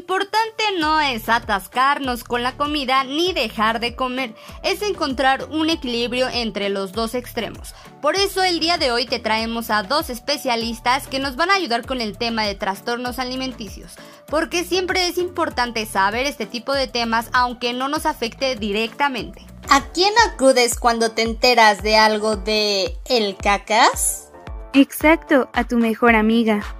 importante no es atascarnos con la comida ni dejar de comer, es encontrar un equilibrio entre los dos extremos. Por eso el día de hoy te traemos a dos especialistas que nos van a ayudar con el tema de trastornos alimenticios, porque siempre es importante saber este tipo de temas aunque no nos afecte directamente. ¿A quién acudes cuando te enteras de algo de el cacas? Exacto, a tu mejor amiga.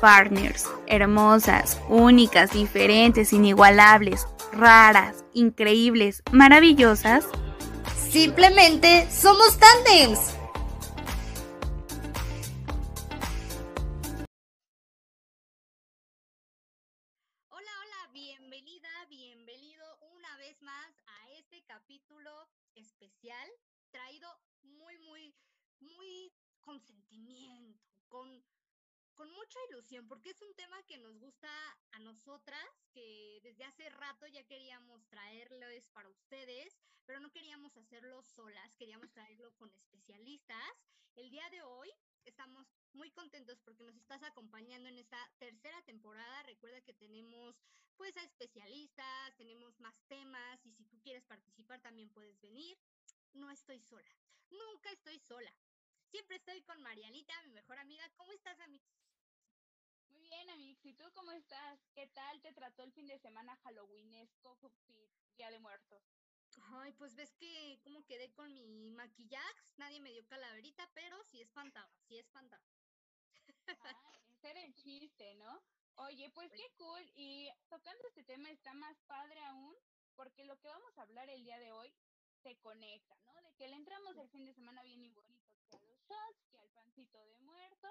partners, hermosas, únicas, diferentes, inigualables, raras, increíbles, maravillosas. Simplemente somos tandems. Porque es un tema que nos gusta a nosotras, que desde hace rato ya queríamos traerles para ustedes, pero no queríamos hacerlo solas, queríamos traerlo con especialistas. El día de hoy estamos muy contentos porque nos estás acompañando en esta tercera temporada. Recuerda que tenemos pues a especialistas, tenemos más temas y si tú quieres participar también puedes venir. No estoy sola, nunca estoy sola. Siempre estoy con Marianita, mi mejor amiga. ¿Cómo estás, Amix? Bien, Amix. ¿Y tú cómo estás? ¿Qué tal te trató el fin de semana Halloweenesco, Día de Muertos? Ay, pues ves que como quedé con mi maquillaje, nadie me dio calaverita, pero sí espantaba, sí espantaba. Ah, ese era el chiste, ¿no? Oye, pues qué cool. Y tocando este tema está más padre aún, porque lo que vamos a hablar el día de hoy se conecta, ¿no? De que le entramos el fin de semana bien y bonito, que a los shots, que al pancito de muerto,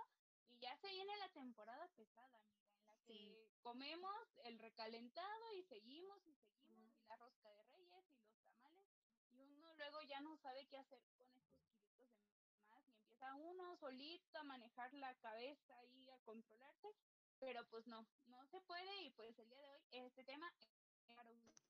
y ya se viene la temporada pesada, amiga, en la que comemos el recalentado y seguimos y seguimos, y la rosca de reyes y los tamales, y uno luego ya no sabe qué hacer con estos kilitos de más, y empieza uno solito a manejar la cabeza y a controlarse, pero pues no, no se puede, y pues el día de hoy este tema es para ustedes.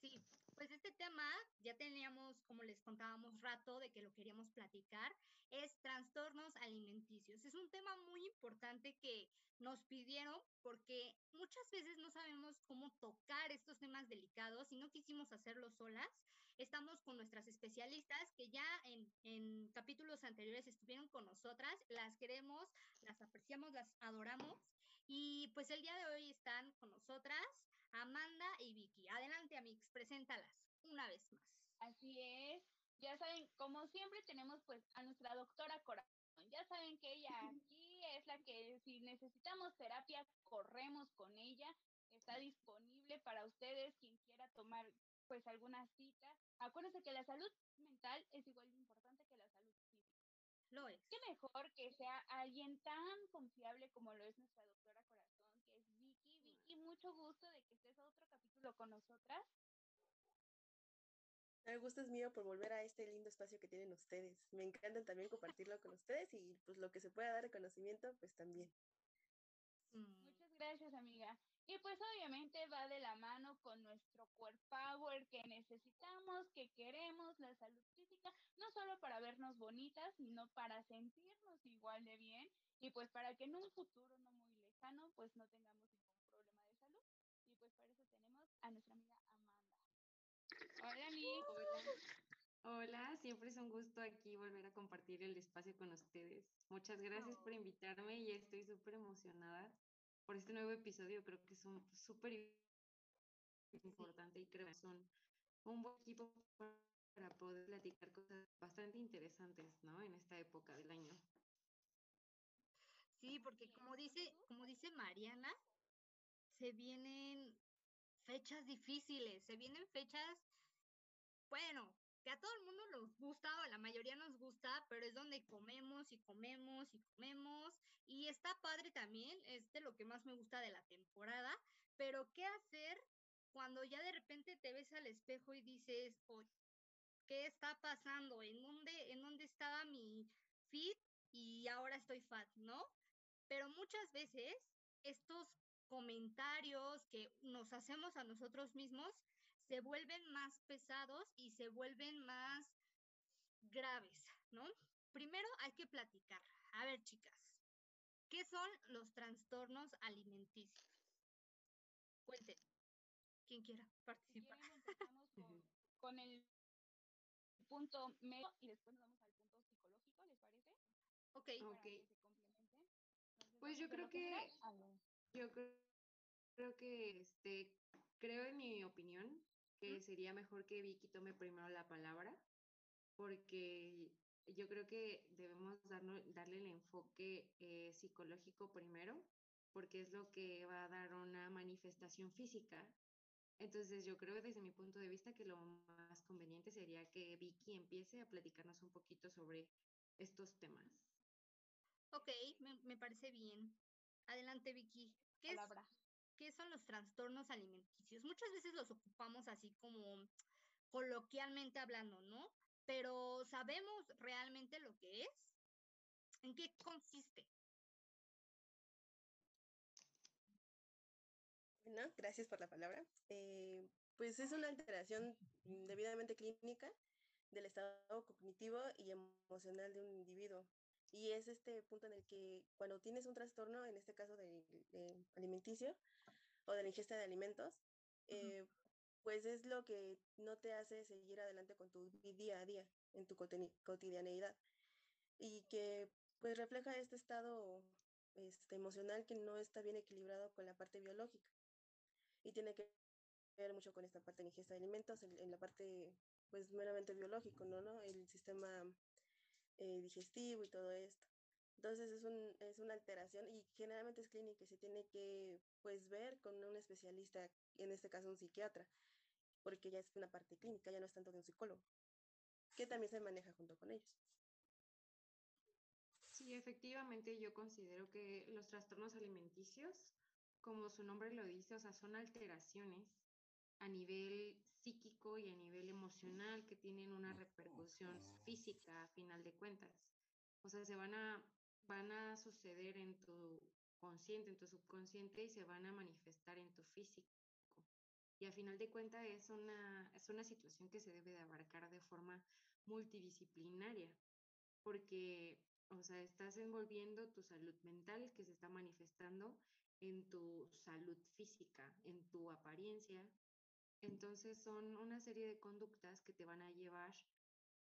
Sí, pues este tema ya teníamos, como les contábamos, rato de que lo queríamos platicar, es trastornos alimenticios. Es un tema muy importante que nos pidieron porque muchas veces no sabemos cómo tocar estos temas delicados y no quisimos hacerlo solas. Estamos con nuestras especialistas que ya en, en capítulos anteriores estuvieron con nosotras, las queremos, las apreciamos, las adoramos y pues el día de hoy están con nosotras Amanda y Vicky. Adelante, Amix, preséntalas una vez más. Así es. Ya saben, como siempre tenemos pues a nuestra doctora Corazón. Ya saben que ella aquí es la que si necesitamos terapia, corremos con ella. Está disponible para ustedes quien quiera tomar pues alguna cita. Acuérdense que la salud mental es igual de importante que la salud física. Lo es. Qué mejor que sea alguien tan confiable como lo es nuestra doctora Corazón, que es Vicky. Vicky, mucho gusto de que estés a otro capítulo con nosotras. El gusto es mío por volver a este lindo espacio que tienen ustedes. Me encanta también compartirlo con ustedes y pues lo que se pueda dar de conocimiento, pues también. Mm. Muchas gracias, amiga. Y pues obviamente va de la mano con nuestro core power que necesitamos, que queremos, la salud física, no solo para vernos bonitas, sino para sentirnos igual de bien y pues para que en un futuro no muy lejano pues no tengamos ningún problema de salud. Y pues para eso tenemos a nuestra amiga Hola, Ami. Hola. Hola, siempre es un gusto aquí volver a compartir el espacio con ustedes. Muchas gracias por invitarme y estoy súper emocionada por este nuevo episodio. Creo que es un súper importante y creo que es un, un buen equipo para poder platicar cosas bastante interesantes, ¿no? En esta época del año. Sí, porque como dice, como dice Mariana, se vienen fechas difíciles, se vienen fechas bueno, que a todo el mundo nos gusta o a la mayoría nos gusta, pero es donde comemos y comemos y comemos y está padre también, es de lo que más me gusta de la temporada, pero ¿qué hacer cuando ya de repente te ves al espejo y dices, oye, ¿qué está pasando? ¿En dónde, ¿En dónde estaba mi fit y ahora estoy fat, no? Pero muchas veces estos comentarios que nos hacemos a nosotros mismos se vuelven más pesados y se vuelven más graves, ¿no? Primero hay que platicar. A ver, chicas, ¿qué son los trastornos alimenticios? Cuenten. Quien quiera participar. empezamos con, con el punto medio y después nos vamos al punto psicológico, ¿les parece? Ok. Para Ok. que se complemente. Entonces, Pues yo creo que. Yo creo, creo que, este, creo en mi opinión que sería mejor que Vicky tome primero la palabra, porque yo creo que debemos darno- darle el enfoque eh, psicológico primero, porque es lo que va a dar una manifestación física. Entonces yo creo desde mi punto de vista que lo más conveniente sería que Vicky empiece a platicarnos un poquito sobre estos temas. Ok, me, me parece bien. Adelante, Vicky. ¿Qué, es- Palabra. ¿Qué son los trastornos alimenticios? Muchas veces los ocupamos así como coloquialmente hablando, ¿no? Pero ¿sabemos realmente lo que es? ¿En qué consiste? Bueno, gracias por la palabra. Eh, pues es una alteración debidamente clínica del estado cognitivo y emocional de un individuo. Y es este punto en el que cuando tienes un trastorno, en este caso de, de alimenticio o de la ingesta de alimentos, eh, pues es lo que no te hace seguir adelante con tu día a día, en tu cotidianeidad. Y que pues refleja este estado este, emocional que no está bien equilibrado con la parte biológica y tiene que ver mucho con esta parte de ingesta de alimentos, en, en la parte pues meramente biológico, ¿no? ¿no? El sistema eh, digestivo y todo esto. Entonces es, un, es una alteración y generalmente es clínica y se tiene que pues ver con un especialista, en este caso un psiquiatra, porque ya es una parte clínica, ya no es tanto de un psicólogo, que también se maneja junto con ellos. Sí, efectivamente, yo considero que los trastornos alimenticios, como su nombre lo dice, o sea, son alteraciones a nivel psíquico y a nivel emocional que tienen una repercusión física a final de cuentas. O sea, se van a, van a suceder en tu consciente, en tu subconsciente y se van a manifestar en tu físico. Y a final de cuentas es una, es una situación que se debe de abarcar de forma multidisciplinaria, porque, o sea, estás envolviendo tu salud mental que se está manifestando en tu salud física, en tu apariencia. Entonces son una serie de conductas que te van a llevar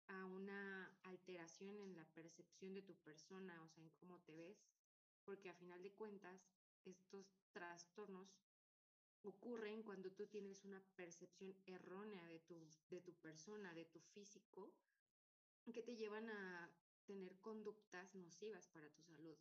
a una alteración en la percepción de tu persona, o sea, en cómo te ves, porque a final de cuentas estos trastornos ocurren cuando tú tienes una percepción errónea de tu, de tu persona, de tu físico, que te llevan a tener conductas nocivas para tu salud.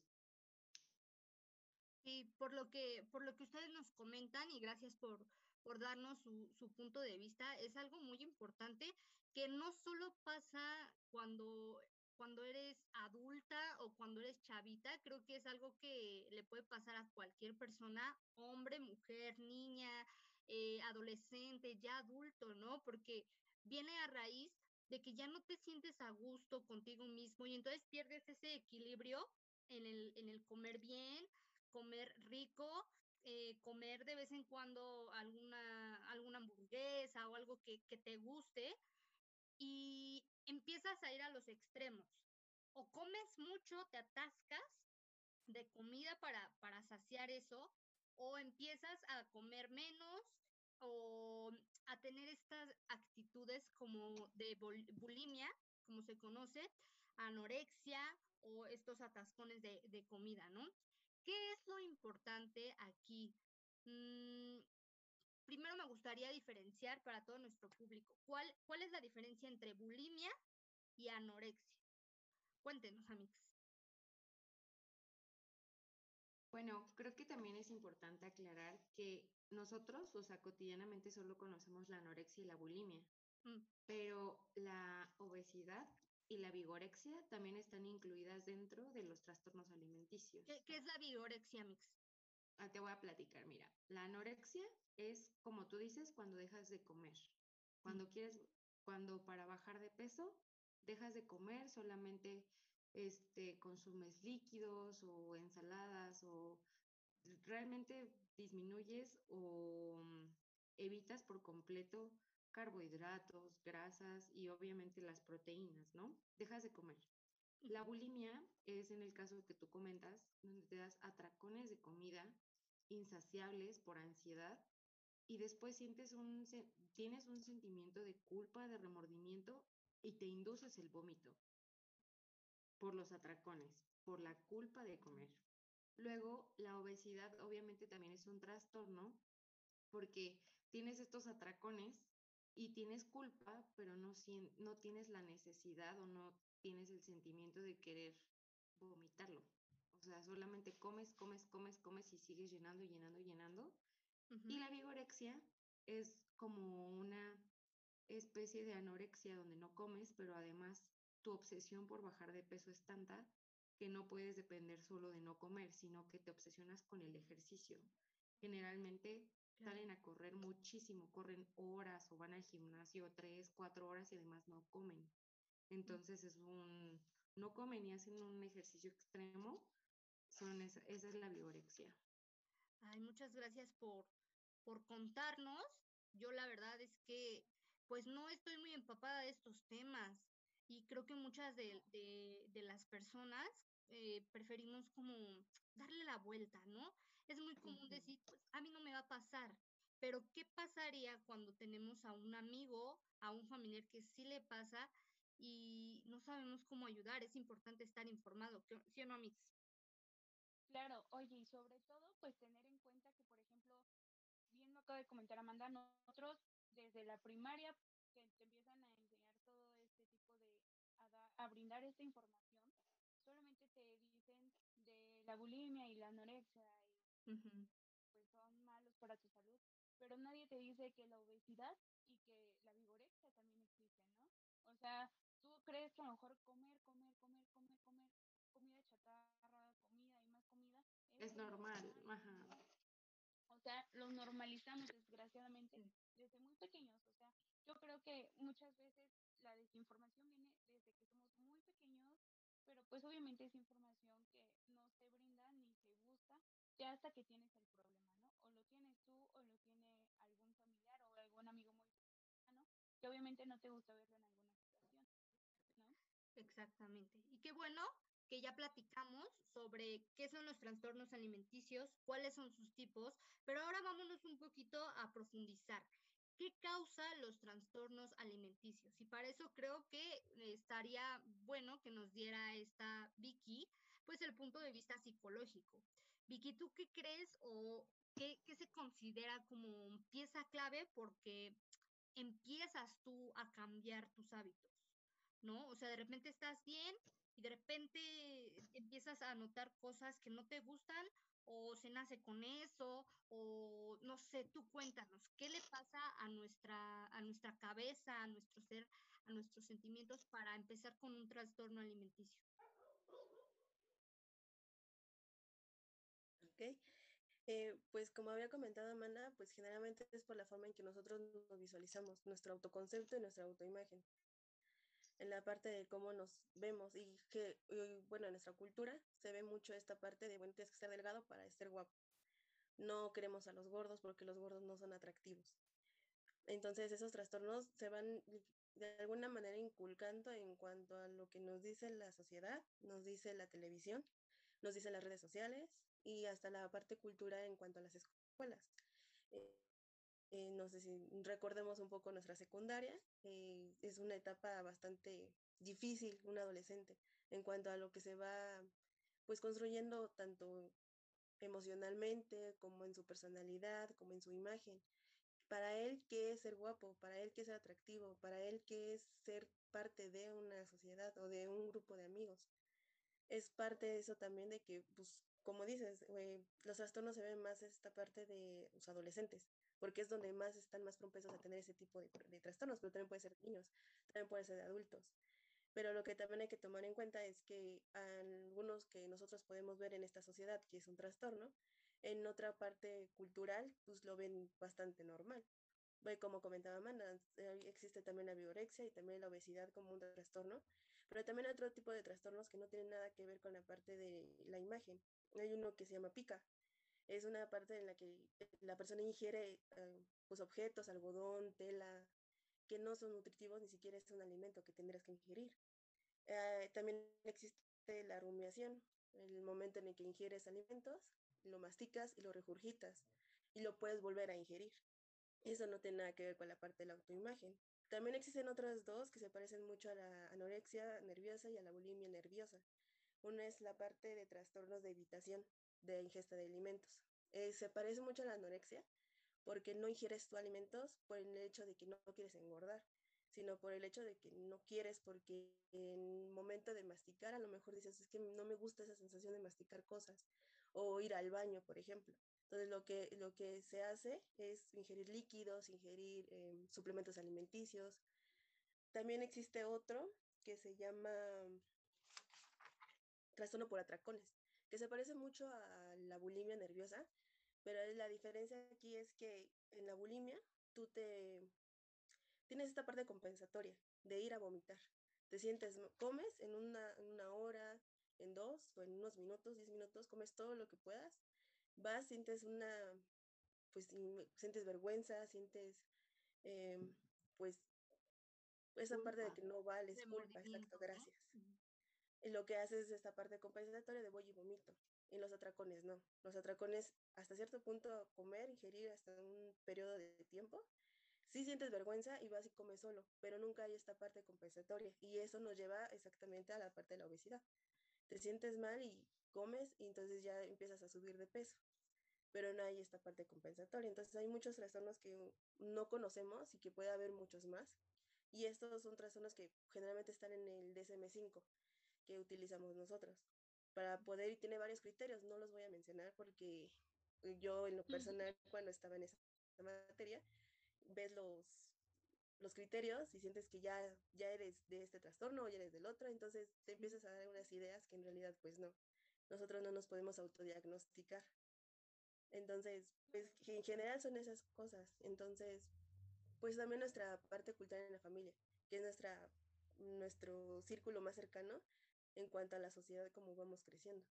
Y por lo que, por lo que ustedes nos comentan, y gracias por, por darnos su, su punto de vista, es algo muy importante que no solo pasa cuando, cuando eres adulta o cuando eres chavita, creo que es algo que le puede pasar a cualquier persona, hombre, mujer, niña, eh, adolescente, ya adulto, ¿no? Porque viene a raíz de que ya no te sientes a gusto contigo mismo y entonces pierdes ese equilibrio en el, en el comer bien, comer rico, eh, comer de vez en cuando alguna, alguna hamburguesa o algo que, te guste y empiezas a ir a los extremos. O comes mucho, te atascas de comida para, para saciar eso, o empiezas a comer menos o a tener estas actitudes como de bul- bulimia, como se conoce, anorexia o estos atascones de, de comida, ¿no? ¿Qué es lo importante aquí? Mm, primero me gustaría diferenciar para todo nuestro público. ¿Cuál, cuál es la diferencia entre bulimia y anorexia? Cuéntenos, amigos. Bueno, creo que también es importante aclarar que nosotros, o sea, cotidianamente solo conocemos la anorexia y la bulimia, Mm, pero la obesidad y la vigorexia también están incluidas dentro de los trastornos alimenticios. ¿Qué, qué es la vigorexia, mix? ah, te voy a platicar, mira, la anorexia es, como tú dices, cuando dejas de comer. Cuando quieres, cuando para bajar de peso, dejas de comer, solamente este, consumes líquidos o ensaladas o realmente disminuyes o mm, evitas por completo carbohidratos, grasas y obviamente las proteínas, ¿no? Dejas de comer. La bulimia es en el caso que tú comentas, donde te das atracones de comida insaciables por ansiedad y después sientes un, tienes un sentimiento de culpa, de remordimiento y te induces el vómito por los atracones, por la culpa de comer. Luego, la obesidad obviamente también es un trastorno porque tienes estos atracones y tienes culpa, pero no, no tienes la necesidad o no tienes el sentimiento de querer vomitarlo. O sea, solamente comes, comes, comes, comes y sigues llenando, llenando, llenando. Y la vigorexia es como una especie de anorexia donde no comes, pero además tu obsesión por bajar de peso es tanta que no puedes depender solo de no comer, sino que te obsesionas con el ejercicio. Generalmente salen a correr muchísimo, corren horas o van al gimnasio tres, cuatro horas y además no comen. Entonces es un, no comen y hacen un ejercicio extremo, son esa, esa es la vigorexia. Ay, muchas gracias por, por contarnos. Yo la verdad es que pues no estoy muy empapada de estos temas y creo que muchas de, de, las personas eh, preferimos como darle la vuelta, ¿no? Es muy común decir, pues a mí no me va a pasar, pero ¿qué pasaría cuando tenemos a un amigo, a un familiar que sí le pasa y no sabemos cómo ayudar? Es importante estar informado, ¿sí o no, Amix? Claro, oye, y sobre todo, pues tener en cuenta que, por ejemplo, bien lo acaba de comentar Amanda, nosotros desde la primaria que te empiezan a enseñar todo este tipo de, a, brindar esta información, solamente te dicen de la bulimia y la anorexia y pues son malos para tu salud, pero nadie te dice que la obesidad y que la vigorexia también existen, ¿no? O sea, tú crees que a lo mejor comer, comer, comer, comer, comer, comida chatarra, comida y más comida es, normal, ajá. O sea, lo normalizamos desgraciadamente desde muy pequeños. O sea, yo creo que muchas veces la desinformación viene desde que somos muy pequeños, pero pues obviamente es información que no se brinda ni se busca ya hasta que tienes el problema, ¿no? O lo tienes tú o lo tiene algún familiar o algún amigo muy cercano, que obviamente no te gusta verlo en alguna situación, ¿no? Exactamente. Y qué bueno que ya platicamos sobre qué son los trastornos alimenticios, cuáles son sus tipos, pero ahora vámonos un poquito a profundizar. ¿Qué causa los trastornos alimenticios? Y para eso creo que estaría bueno que nos diera esta Vicky, pues el punto de vista psicológico. Vicky, ¿tú qué crees o qué, se considera como pieza clave porque empiezas tú a cambiar tus hábitos? ¿No? O sea, de repente estás bien y de repente empiezas a notar cosas que no te gustan o se nace con eso o no sé, tú cuéntanos, ¿qué le pasa a nuestra a nuestra cabeza, a nuestro ser, a nuestros sentimientos para empezar con un trastorno alimenticio? Eh, pues como había comentado Amanda, pues generalmente es por la forma en que nosotros nos visualizamos, nuestro autoconcepto y nuestra autoimagen en la parte de cómo nos vemos y que, bueno, en nuestra cultura se ve mucho esta parte de, bueno, tienes que estar delgado para ser guapo. No queremos a los gordos porque los gordos no son atractivos. Entonces esos trastornos se van de alguna manera inculcando en cuanto a lo que nos dice la sociedad, nos dice la televisión, nos dice las redes sociales y hasta la parte cultura en cuanto a las escuelas. Eh, eh, no sé si recordemos un poco nuestra secundaria, eh, es una etapa bastante difícil, un adolescente, en cuanto a lo que se va pues construyendo tanto emocionalmente como en su personalidad, como en su imagen. Para él, ¿qué es ser guapo? Para él, ¿qué es ser atractivo? Para él, ¿qué es ser parte de una sociedad o de un grupo de amigos? Es parte de eso también de que, pues, como dices, eh, los trastornos se ven más esta parte de los adolescentes, porque es donde más están más propensos a tener ese tipo de, trastornos, pero también puede ser niños, también puede ser de adultos. Pero lo que también hay que tomar en cuenta es que algunos que nosotros podemos ver en esta sociedad, que es un trastorno, En otra parte cultural, pues lo ven bastante normal. Como comentaba Amanda, existe también la biorexia y también la obesidad como un trastorno, pero también otro tipo de trastornos que no tienen nada que ver con la parte de la imagen. Hay uno que se llama pica. Es una parte en la que la persona ingiere eh, pues objetos, algodón, tela, que no son nutritivos, ni siquiera es un alimento que tendrás que ingerir. Eh, también existe la rumiación, el momento en el que ingieres alimentos, lo masticas y lo regurgitas y lo puedes volver a ingerir. Eso no tiene nada que ver con la parte de la autoimagen. También existen otras dos que se parecen mucho a la anorexia nerviosa y a la bulimia nerviosa. Una es la parte de trastornos de evitación de ingesta de alimentos. Eh, se parece mucho a la anorexia porque no ingieres tu alimentos por el hecho de que no quieres engordar, sino por el hecho de que no quieres porque en momento de masticar a lo mejor dices, es que no me gusta esa sensación de masticar cosas o ir al baño, por ejemplo. Entonces lo que, lo que se hace es ingerir líquidos, ingerir em, suplementos alimenticios. También existe otro que se llama trastorno por atracones, que se parece mucho a la bulimia nerviosa, pero la diferencia aquí es que en la bulimia tú te tienes esta parte compensatoria de ir a vomitar. Te sientes, comes en una, en una hora, en dos o en unos minutos, diez minutos, comes todo lo que puedas vas, sientes una, pues sientes vergüenza, sientes, em, pues, esa parte de que no vales, culpa, exacto, gracias. Y lo que haces es esta parte compensatoria de voy y vomito. Y los atracones no. Los atracones, hasta cierto punto, comer, ingerir hasta un periodo de tiempo, sí sientes vergüenza y vas y comes solo, pero nunca hay esta parte compensatoria. Y eso nos lleva exactamente a la parte de la obesidad. Te sientes mal y comes y entonces ya empiezas a subir de peso, pero no hay esta parte compensatoria. Entonces hay muchos trastornos que no conocemos y que puede haber muchos más. Y estos son trastornos que generalmente están en el DSM5 que utilizamos nosotros. Para poder, y tiene varios criterios, no los voy a mencionar porque yo en lo personal cuando estaba en esa materia, ves los, los criterios y sientes que ya, ya eres de este trastorno o ya eres del otro, entonces te empiezas a dar unas ideas que en realidad pues no nosotros no nos podemos autodiagnosticar. Entonces, pues en general son esas cosas. Entonces, pues también nuestra parte cultural en la familia, que es nuestra, nuestro círculo más cercano en cuanto a la sociedad, como vamos creciendo.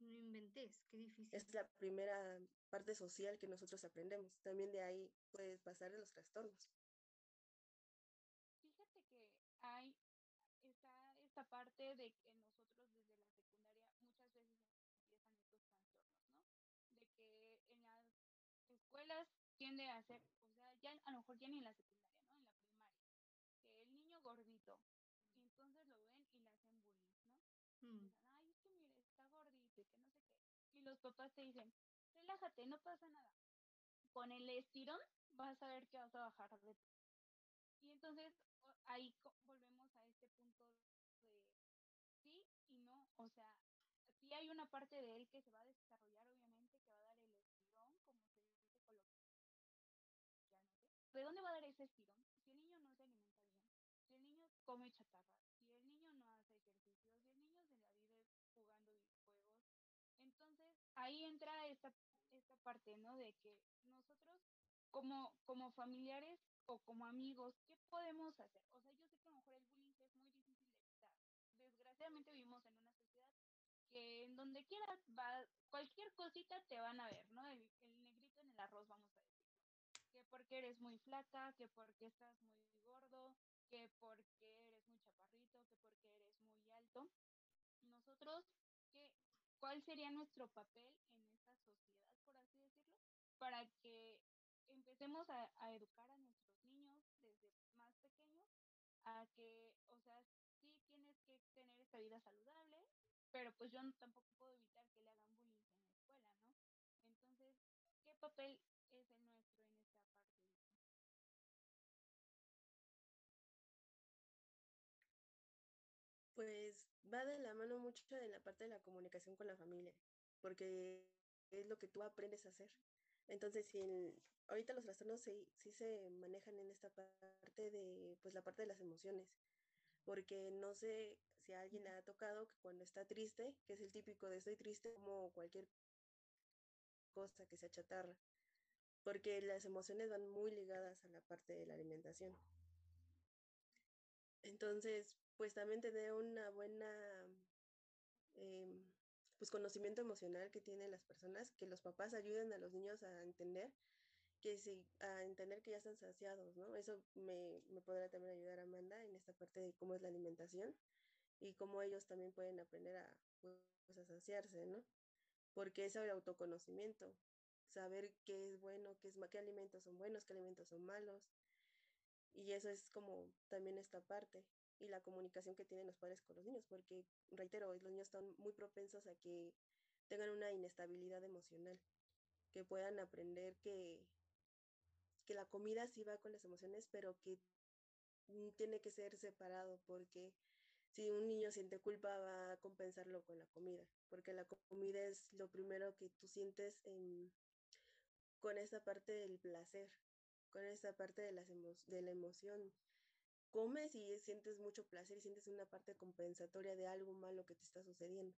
No inventes, qué difícil. Es la primera parte social que nosotros aprendemos. También de ahí puedes pasar de los trastornos. Fíjate que hay esta, esta parte de que escuelas tiende a ser, o sea, ya a lo mejor ya ni en la secundaria, ¿no? En la primaria, que el niño gordito, y entonces lo ven y le hacen bullying, ¿no? Mm. Ay, es que mire, está gordito y que no sé qué. Y los papás te dicen, relájate, no pasa nada. Con el estirón vas a ver que vas a bajar de peso. Y entonces ahí volvemos a este punto de sí y no, o sea, sí hay una parte de él que se va a desarrollar, obviamente, ¿de dónde va a dar ese estirón? Si el niño no se alimenta bien, si el niño come chatarra, si el niño no hace ejercicio, si el niño se la vive jugando videojuegos. Entonces, ahí entra esta, esta parte, ¿no? De que nosotros, como, como familiares o como amigos, ¿qué podemos hacer? O sea, yo sé que a lo mejor el bullying es muy difícil de evitar. Desgraciadamente vivimos en una sociedad que en donde quieras, va, cualquier cosita te van a ver, ¿no? El, el negrito en el arroz, vamos a que porque eres muy flaca, que porque estás muy gordo, que porque eres muy chaparrito, que porque eres muy alto. Nosotros, ¿qué, ¿cuál sería nuestro papel en esta sociedad, por así decirlo? Para que empecemos a, a educar a nuestros niños desde más pequeños a que, o sea, sí tienes que tener esta vida saludable, pero pues yo tampoco puedo evitar que le hagan bullying en la escuela, ¿no? Entonces, ¿qué papel es el Pues va de la mano mucho de la parte de la comunicación con la familia, porque es lo que tú aprendes a hacer. Entonces, si ahorita los trastornos sí, sí, se manejan en esta parte de, pues la parte de las emociones, porque no sé si a alguien le ha tocado que cuando está triste, que es el típico de estoy triste como cualquier cosa que sea chatarra, porque las emociones van muy ligadas a la parte de la alimentación. Entonces, pues también tener una buena em, pues conocimiento emocional que tienen las personas, que los papás ayuden a los niños a entender que sí, a entender que ya están saciados, ¿no? Eso me, me podrá también ayudar Amanda en esta parte de cómo es la alimentación y cómo ellos también pueden aprender a, pues, saciarse, ¿no? Porque es el autoconocimiento, saber qué es bueno, qué, es, qué alimentos son buenos, qué alimentos son malos. Y eso es como también esta parte y la comunicación que tienen los padres con los niños, porque, reitero, los niños están muy propensos a que tengan una inestabilidad emocional, que puedan aprender que, que la comida sí va con las emociones, pero que tiene que ser separado, porque si un niño siente culpa va a compensarlo con la comida, porque la comida es lo primero que tú sientes con esa parte del placer, con esa parte de, las de la emoción comes y sientes mucho placer y sientes una parte compensatoria de algo malo que te está sucediendo,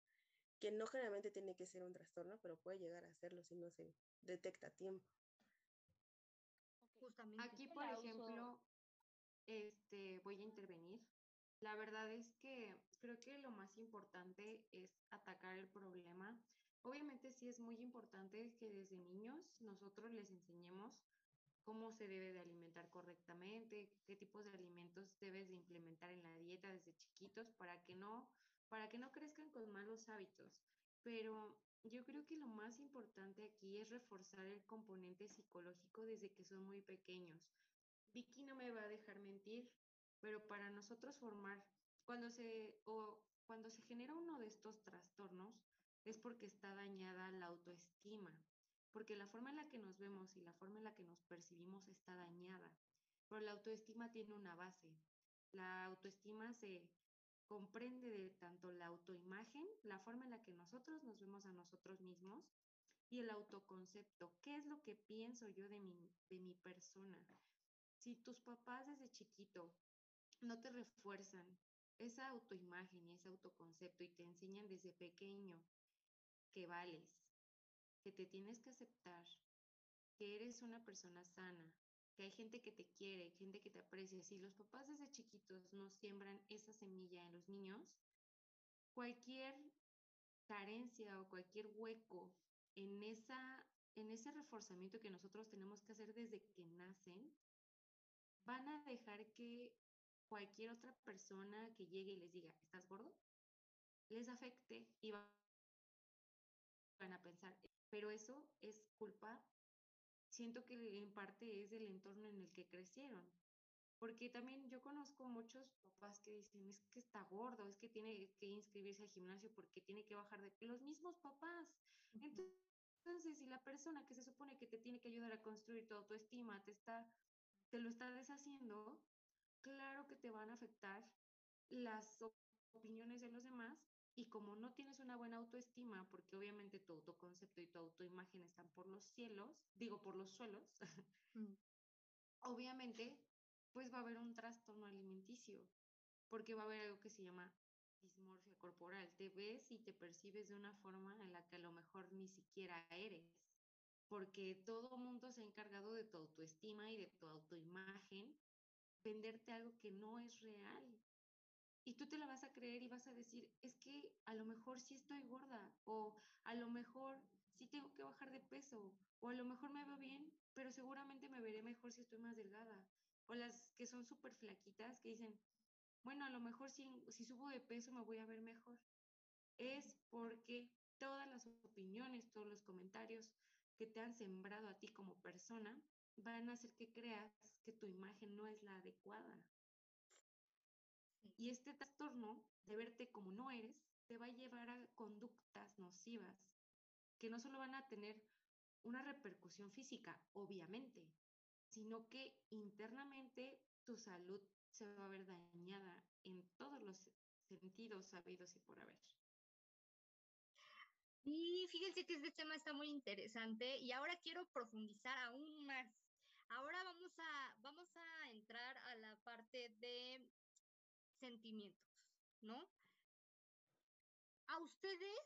que no generalmente tiene que ser un trastorno, pero puede llegar a serlo si no se detecta a tiempo. Aquí, por ejemplo, este, voy a intervenir. La verdad es que creo que lo más importante es atacar el problema. Obviamente sí es muy importante que desde niños nosotros les enseñemos cómo se debe de alimentar correctamente, qué tipos de alimentos debes de implementar en la dieta desde chiquitos para que no, para que no crezcan con malos hábitos. Pero yo creo que lo más importante aquí es reforzar el componente psicológico desde que son muy pequeños. Vicky no me va a dejar mentir, pero para nosotros formar, cuando se, o cuando se genera uno de estos trastornos, es porque está dañada la autoestima porque la forma en la que nos vemos y la forma en la que nos percibimos está dañada. Pero la autoestima tiene una base. La autoestima se comprende de tanto la autoimagen, la forma en la que nosotros nos vemos a nosotros mismos, y el autoconcepto. ¿Qué es lo que pienso yo de mi, de mi persona? Si tus papás desde chiquito no te refuerzan esa autoimagen y ese autoconcepto y te enseñan desde pequeño que vales, que te tienes que aceptar, que eres una persona sana, que hay gente que te quiere, gente que te aprecia. Si los papás desde chiquitos no siembran esa semilla en los niños, cualquier carencia o cualquier hueco en, esa, en ese reforzamiento que nosotros tenemos que hacer desde que nacen, van a dejar que cualquier otra persona que llegue y les diga, ¿estás gordo? les afecte y van a pensar, pero eso es culpa, siento que en parte es del entorno en el que crecieron. Porque también yo conozco muchos papás que dicen, es que está gordo, es que tiene que inscribirse al gimnasio porque tiene que bajar de... Los mismos papás. Entonces, si la persona que se supone que te tiene que ayudar a construir tu autoestima te, está, te lo está deshaciendo, claro que te van a afectar las opiniones de los demás y como no tienes una buena autoestima, porque obviamente tu autoconcepto y tu autoimagen están por los cielos, digo por los suelos, mm. obviamente pues va a haber un trastorno alimenticio, porque va a haber algo que se llama dismorfia corporal. Te ves y te percibes de una forma en la que a lo mejor ni siquiera eres, porque todo mundo se ha encargado de tu autoestima y de tu autoimagen, venderte algo que no es real y tú te la vas a creer y vas a decir, es que a lo mejor sí estoy gorda o a lo mejor sí tengo que bajar de peso o a lo mejor me veo bien, pero seguramente me veré mejor si estoy más delgada. O las que son súper flaquitas que dicen, bueno, a lo mejor si, si subo de peso me voy a ver mejor. Es porque todas las opiniones, todos los comentarios que te han sembrado a ti como persona van a hacer que creas que tu imagen no es la adecuada. Y este trastorno de verte como no eres te va a llevar a conductas nocivas que no solo van a tener una repercusión física, obviamente, sino que internamente tu salud se va a ver dañada en todos los sentidos sabidos y por haber. Y fíjense que este tema está muy interesante y ahora quiero profundizar aún más. Ahora vamos a, vamos a entrar a la parte de sentimientos, ¿no? A ustedes,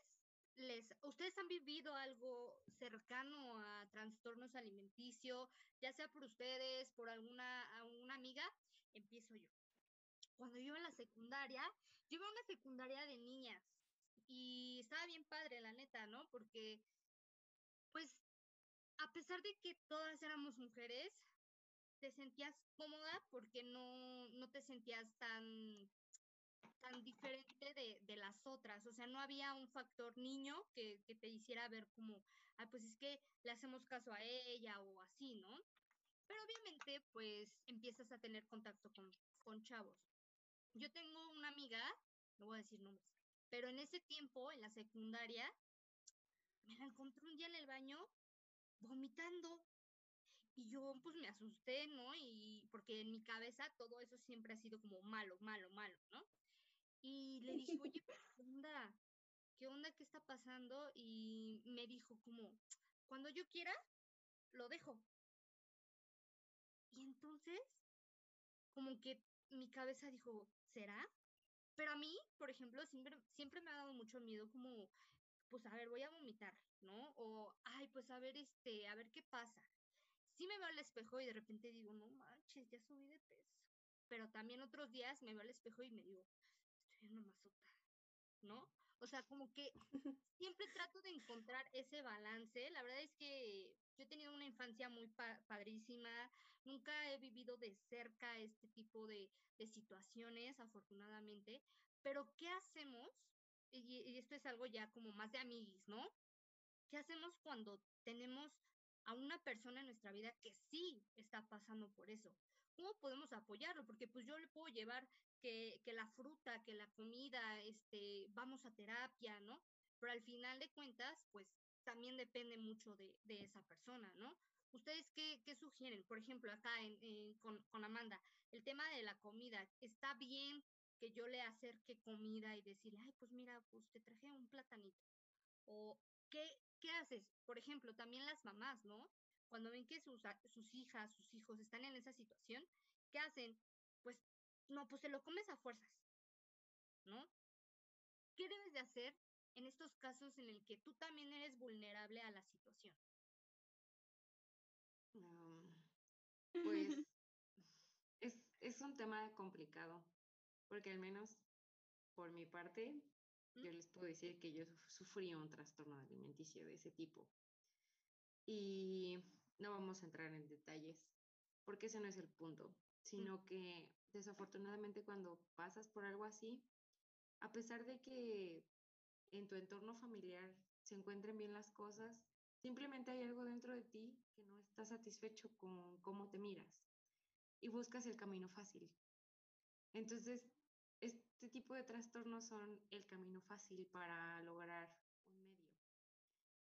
les, ¿ustedes han vivido algo cercano a trastornos alimenticios, ya sea por ustedes, por alguna, amiga? Empiezo yo. Cuando yo iba en la secundaria, yo iba a una secundaria de niñas y estaba bien padre, la neta, ¿no? Porque, pues, a pesar de que todas éramos mujeres, te sentías cómoda porque no, no te sentías tan tan diferente de, de, las otras, o sea, no había un factor niño que, que, te hiciera ver como, ah, pues es que le hacemos caso a ella o así, ¿no? Pero obviamente, pues empiezas a tener contacto con, con chavos. Yo tengo una amiga, no voy a decir nombres, pero en ese tiempo, en la secundaria, me la encontré un día en el baño vomitando. Y yo pues me asusté, ¿no? Y porque en mi cabeza todo eso siempre ha sido como malo, malo, malo, ¿no? Y le dije, oye, ¿qué onda? ¿Qué onda? ¿Qué está pasando? Y me dijo como, cuando yo quiera, lo dejo. Y entonces, como que mi cabeza dijo, ¿será? Pero a mí, por ejemplo, siempre, siempre me ha dado mucho miedo como, pues a ver, voy a vomitar, ¿no? O, ay, pues a ver, este, a ver qué pasa. Sí me veo al espejo y de repente digo, no manches, ya subí de peso. Pero también otros días me veo al espejo y me digo, estoy una mazota, ¿no? O sea, como que siempre trato de encontrar ese balance. La verdad es que yo he tenido una infancia muy pa padrísima, nunca he vivido de cerca este tipo de, de situaciones, afortunadamente, pero ¿qué hacemos? Y, y, esto es algo ya como más de amiguis, ¿no? ¿Qué hacemos cuando tenemos a una persona en nuestra vida que sí está pasando por eso? ¿Cómo podemos apoyarlo? Porque pues yo le puedo llevar que, que la fruta, que la comida, este, vamos a terapia, ¿no? Pero al final de cuentas, pues también depende mucho de, de esa persona, ¿no? ¿Ustedes qué, qué, sugieren? Por ejemplo, acá en, con, con, Amanda, el tema de la comida, ¿está bien que yo le acerque comida y decirle, ay, pues mira, pues te traje un platanito? ¿O qué, qué haces? Por ejemplo, también las mamás, ¿no? Cuando ven que sus, hijas, sus hijos están en esa situación, ¿qué hacen? Pues, no, pues se lo comes a fuerzas, ¿no? ¿Qué debes de hacer en estos casos en el que tú también eres vulnerable a la situación? Um, pues es, es, un tema complicado, porque al menos por mi parte, ¿Mm? Yo les puedo decir que yo sufrí un trastorno alimenticio de ese tipo. Y no vamos a entrar en detalles, porque ese no es el punto, sino mm. que desafortunadamente cuando pasas por algo así, a pesar de que en tu entorno familiar se encuentren bien las cosas, simplemente hay algo dentro de ti que no está satisfecho con cómo te miras y buscas el camino fácil. Entonces, este tipo de trastornos son el camino fácil para lograr un medio.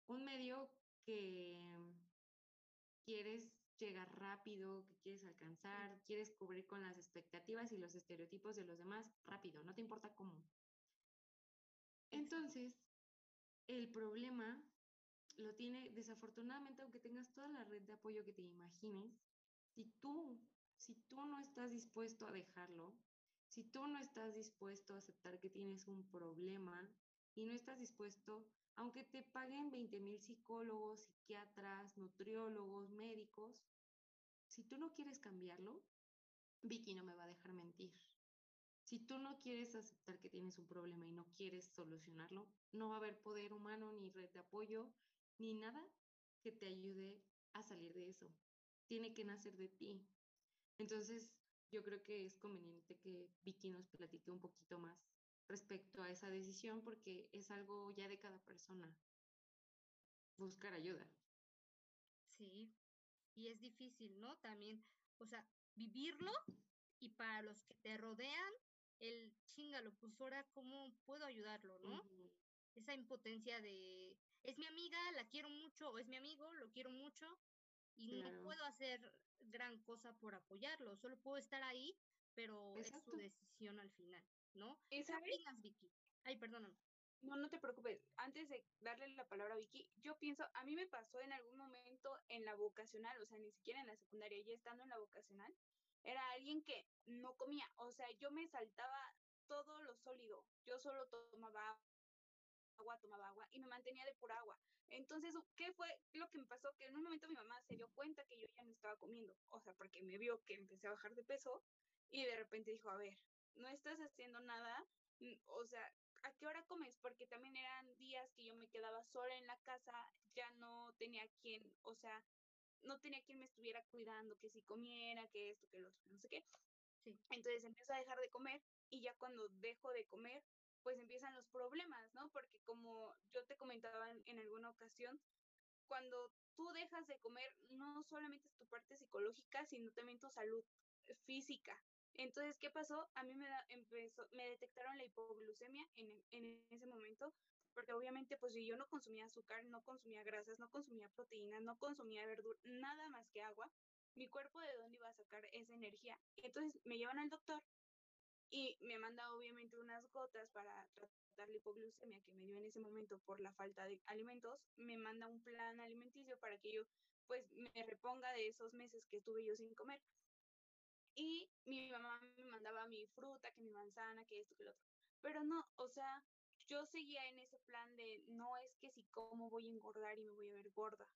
Un medio que quieres llegar rápido, que quieres alcanzar, quieres cubrir con las expectativas y los estereotipos de los demás rápido, no te importa cómo. Entonces, el problema lo tiene, desafortunadamente, aunque tengas toda la red de apoyo que te imagines, si tú, si tú no estás dispuesto a dejarlo, si tú no estás dispuesto a aceptar que tienes un problema y no estás dispuesto, aunque te paguen 20 mil psicólogos, psiquiatras, nutriólogos, médicos, si tú no quieres cambiarlo, Vicky no me va a dejar mentir. Si tú no quieres aceptar que tienes un problema y no quieres solucionarlo, no va a haber poder humano ni red de apoyo ni nada que te ayude a salir de eso. Tiene que nacer de ti. Entonces, yo creo que es conveniente que Vicky nos platique un poquito más respecto a esa decisión porque es algo ya de cada persona. Buscar ayuda. Sí, y es difícil, ¿no? También, o sea, vivirlo y para los que te rodean, el chingalo, pues ahora, ¿cómo puedo ayudarlo, no? Uh -huh. Esa impotencia de, es mi amiga, la quiero mucho, o es mi amigo, lo quiero mucho, y claro. no puedo hacer gran cosa por apoyarlo, solo puedo estar ahí, pero Exacto. es su decisión al final, ¿no? ¿Y ¿Qué opinas, Vicky? Ay, perdóname. No, no te preocupes. Antes de darle la palabra a Vicky, yo pienso, a mí me pasó en algún momento en la vocacional, o sea, ni siquiera en la secundaria, ya estando en la vocacional, era alguien que no comía, o sea, yo me saltaba todo lo sólido, yo solo tomaba agua, tomaba agua y me mantenía de pura agua. Entonces, ¿qué fue lo que me pasó? Que en un momento mi mamá se dio cuenta que yo ya no estaba comiendo, o sea, porque me vio que empecé a bajar de peso y de repente dijo, a ver, no estás haciendo nada, o sea, ¿a qué hora comes? Porque también eran días que yo me quedaba sola en la casa, ya no tenía quien, o sea, no tenía quien me estuviera cuidando, que si comiera, que esto, que lo otro, no sé qué. Entonces empiezo a dejar de comer y ya cuando dejo de comer, pues empiezan los problemas, ¿no? Porque como yo te comentaba en, alguna ocasión, cuando tú dejas de comer, no solamente es tu parte psicológica, sino también tu salud física. Entonces, ¿qué pasó? A mí me, empezó, me detectaron la hipoglucemia en, en ese momento, porque obviamente pues si yo no consumía azúcar, no consumía grasas, no consumía proteínas, no consumía verdura, nada más que agua, mi cuerpo de dónde iba a sacar esa energía. Entonces me llevan al doctor y me manda obviamente unas gotas para tratar la hipoglucemia que me dio en ese momento por la falta de alimentos, me manda un plan alimenticio para que yo pues me reponga de esos meses que estuve yo sin comer. Y mi mamá me mandaba mi fruta, que mi manzana, que esto, que lo otro. Pero no, o sea, yo seguía en ese plan de no es que si como voy a engordar y me voy a ver gorda.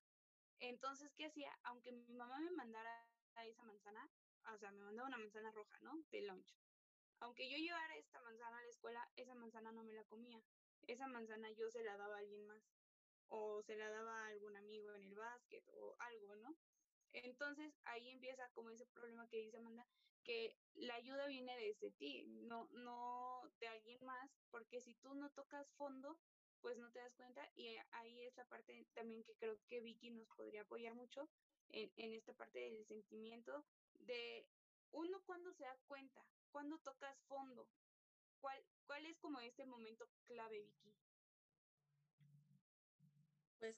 Entonces, ¿qué hacía? Aunque mi mamá me mandara esa manzana, o sea, me mandaba una manzana roja, ¿no? De lunch. Aunque yo llevara esta manzana a la escuela, esa manzana no me la comía. Esa manzana yo se la daba a alguien más. O se la daba a algún amigo en el básquet o algo, ¿no? Entonces ahí empieza como ese problema que dice Amanda, que la ayuda viene desde ti, no, no de alguien más, porque si tú no tocas fondo, pues no te das cuenta y ahí es la parte también que creo que Vicky nos podría apoyar mucho en, en esta parte del sentimiento de uno cuando se da cuenta, cuando tocas fondo, ¿cuál, cuál es como este momento clave, Vicky? Pues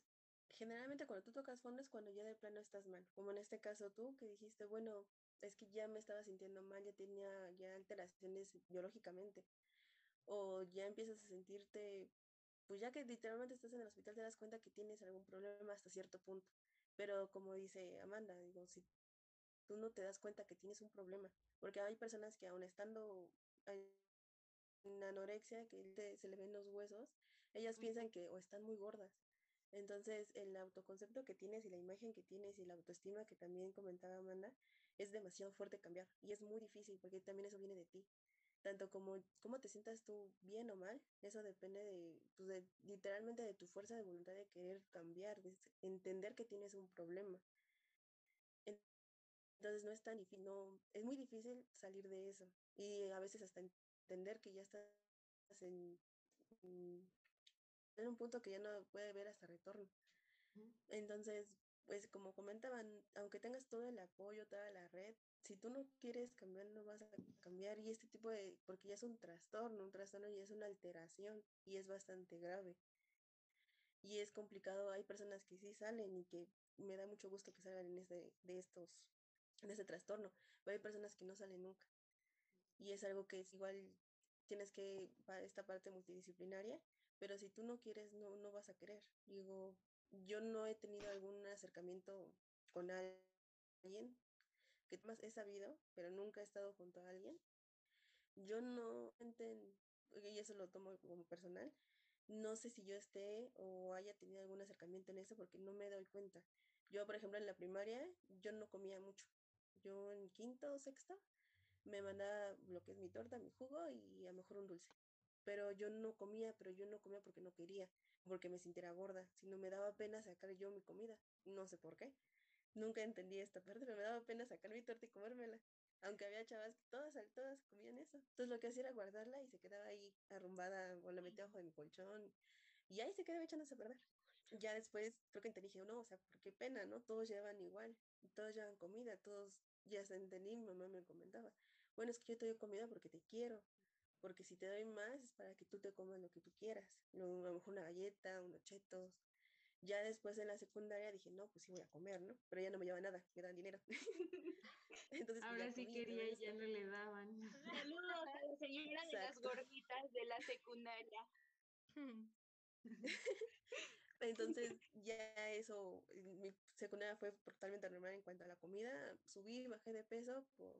generalmente cuando tú tocas fondo es cuando ya de plano estás mal, como en este caso tú que dijiste, bueno, es que ya me estaba sintiendo mal, ya tenía ya alteraciones biológicamente, o ya empiezas a sentirte, pues ya que literalmente estás en el hospital te das cuenta que tienes algún problema hasta cierto punto, pero como dice Amanda, digo, si tú no te das cuenta que tienes un problema, porque hay personas que aún estando en anorexia, que se le ven los huesos, ellas piensan que o están muy gordas entonces, el autoconcepto que tienes y la imagen que tienes y la autoestima que también comentaba Amanda, es demasiado fuerte cambiar y es muy difícil porque también eso viene de ti. Tanto como cómo te sientas tú bien o mal, eso depende de, pues, literalmente de tu fuerza de voluntad de querer cambiar, de entender que tienes un problema. Entonces no es tan difícil, no, es muy difícil salir de eso y a veces hasta entender que ya estás en, en un punto que ya no puede ver hasta retorno. Entonces, pues como comentaban, aunque tengas todo el apoyo, toda la red, si tú no quieres cambiar, no vas a cambiar. Y este tipo de, porque ya es un trastorno, un trastorno y es una alteración y es bastante grave. Y es complicado, hay personas que sí salen y que me da mucho gusto que salgan en este, de estos, de este trastorno, pero hay personas que no salen nunca. Y es algo que es igual, tienes que, esta parte multidisciplinaria, pero si tú no quieres, no, no vas a querer. Digo, yo no he tenido algún acercamiento con alguien que más he sabido, pero nunca he estado junto a alguien. Yo no entiendo, y eso lo tomo como personal, no sé si yo esté o haya tenido algún acercamiento en eso porque no me doy cuenta. Yo, por ejemplo, en la primaria, yo no comía mucho. Yo en quinto o sexto me mandaba lo que es mi torta, mi jugo y a lo mejor un dulce pero yo no comía, pero yo no comía porque no quería, porque me sintiera gorda, sino me daba pena sacar yo mi comida, no sé por qué. Nunca entendí esta parte, pero me daba pena sacar mi torta y comérmela. Aunque había chavas que todas, todas comían eso. Entonces lo que hacía era guardarla y se quedaba ahí arrumbada o la metía bajo de mi colchón. Y ahí se quedaba echándose a perder. Ya después creo que entendí, dije, no, o sea, ¿por qué pena, no? Todos llevan igual, todos llevan comida, todos, ya se entendí, mi mamá me comentaba, bueno, es que yo te doy comida porque te quiero, porque si te doy más es para que tú te comas lo que tú quieras, a lo mejor una galleta, unos chetos. Ya después en la secundaria dije, no, pues sí voy a comer, ¿no? Pero ya no me lleva nada, me dan dinero. Entonces, pues, Ahora sí quería y ya no le daban. Saludos a la señora de las gorditas de la secundaria. Entonces ya eso, mi secundaria fue totalmente normal en cuanto a la comida. Subí, bajé de peso por,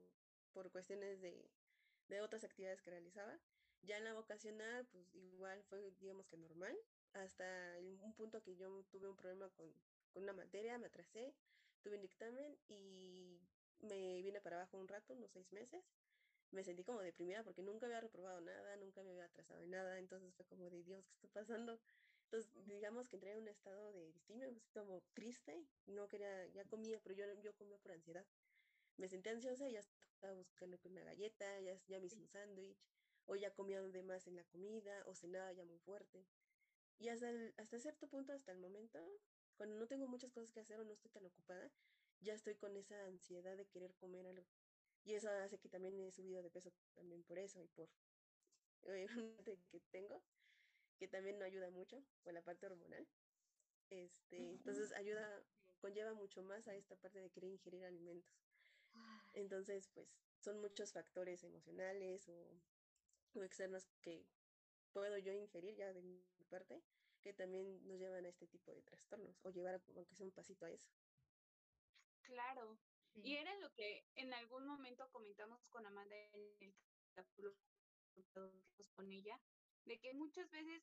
por cuestiones de, de otras actividades que realizaba Ya en la vocacional, pues igual fue, digamos que normal, hasta un punto que yo tuve un problema con, con una materia, me atrasé, tuve un dictamen y me vine para abajo un rato, unos seis meses. Me sentí como deprimida porque nunca había reprobado nada, nunca me había atrasado en nada, entonces fue como de Dios, ¿qué está pasando? Entonces, digamos que entré en un estado de distimio, como triste, no quería, ya comía, pero yo, yo comía por ansiedad. Me sentí ansiosa y ya estaba buscando una galleta, ya, ya me hice un sándwich, o ya comía de más en la comida, o cenaba ya muy fuerte. Y hasta, hasta cierto punto, hasta el momento, cuando no tengo muchas cosas que hacer o no estoy tan ocupada, ya estoy con esa ansiedad de querer comer algo. Y eso hace que también he subido de peso también por eso y por que tengo, que también no ayuda mucho con la parte hormonal. Este, entonces ayuda, conlleva mucho más a esta parte de querer ingerir alimentos. Entonces, pues son muchos factores emocionales o, o externos que puedo yo ingerir ya de mi parte, que también nos llevan a este tipo de trastornos o llevar aunque sea un pasito a eso. Claro. Y era lo que en algún momento comentamos con Amanda en el capítulo con ella, de que muchas veces,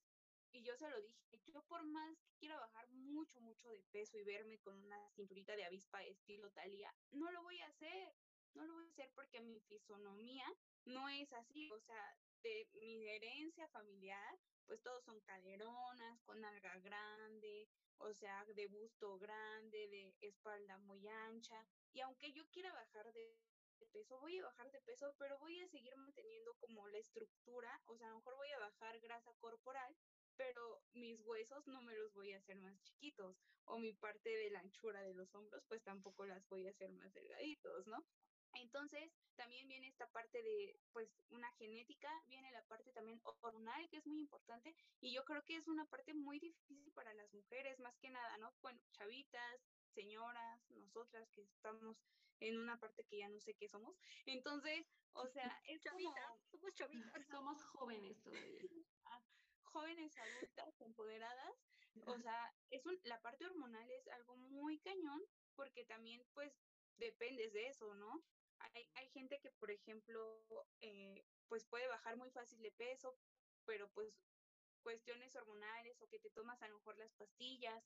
y yo se lo dije, yo por más que quiera bajar mucho, mucho de peso y verme con una cinturita de avispa estilo Talía, no lo voy a hacer, no lo voy a hacer porque mi fisonomía no es así, o sea, de mi herencia familiar, pues todos son caderonas, con alga grande, o sea, de busto grande, de espalda muy ancha. Y aunque yo quiera bajar de peso, voy a bajar de peso, pero voy a seguir manteniendo como la estructura, o sea, a lo mejor voy a bajar grasa corporal, pero mis huesos no me los voy a hacer más chiquitos, o mi parte de la anchura de los hombros, pues tampoco las voy a hacer más delgaditos, ¿no? Entonces, también viene esta parte de, pues, una genética, viene la parte también hormonal, que es muy importante, y yo creo que es una parte muy difícil para las mujeres, más que nada, ¿no? Bueno, chavitas, señoras, nosotras que estamos en una parte que ya no sé qué somos. Entonces, o sea, es chavitas, somos chavitas. Somos jóvenes todavía. Jóvenes adultas empoderadas, o sea, es un, la parte hormonal es algo muy cañón porque también pues dependes de eso, ¿no? Hay, hay gente que, por ejemplo, eh, pues puede bajar muy fácil de peso, pero pues cuestiones hormonales o que te tomas a lo mejor las pastillas,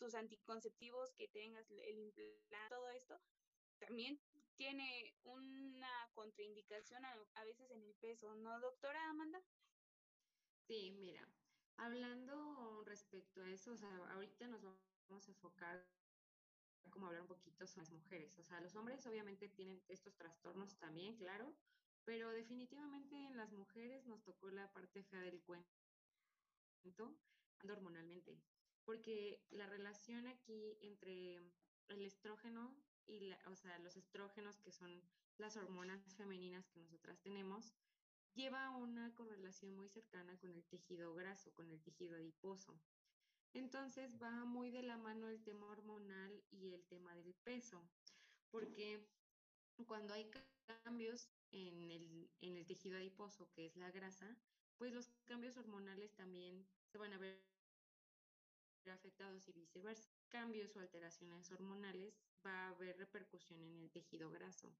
tus anticonceptivos, que tengas el implante, todo esto, también tiene una contraindicación a, a, veces en el peso, ¿no, doctora Amanda? Sí, mira, hablando respecto a eso, o sea, ahorita nos vamos a enfocar como hablar un poquito sobre las mujeres. O sea, los hombres obviamente tienen estos trastornos también, claro, pero definitivamente en las mujeres nos tocó la parte fea del cuento hormonalmente, porque la relación aquí entre el estrógeno y la, o sea, los estrógenos que son las hormonas femeninas que nosotras tenemos, lleva una correlación muy cercana con el tejido graso, con el tejido adiposo. Entonces va muy de la mano el tema hormonal y el tema del peso, porque cuando hay cambios en el, en el tejido adiposo, que es la grasa, pues los cambios hormonales también se van a ver afectados y viceversa. Cambios o alteraciones hormonales va a haber repercusión en el tejido graso.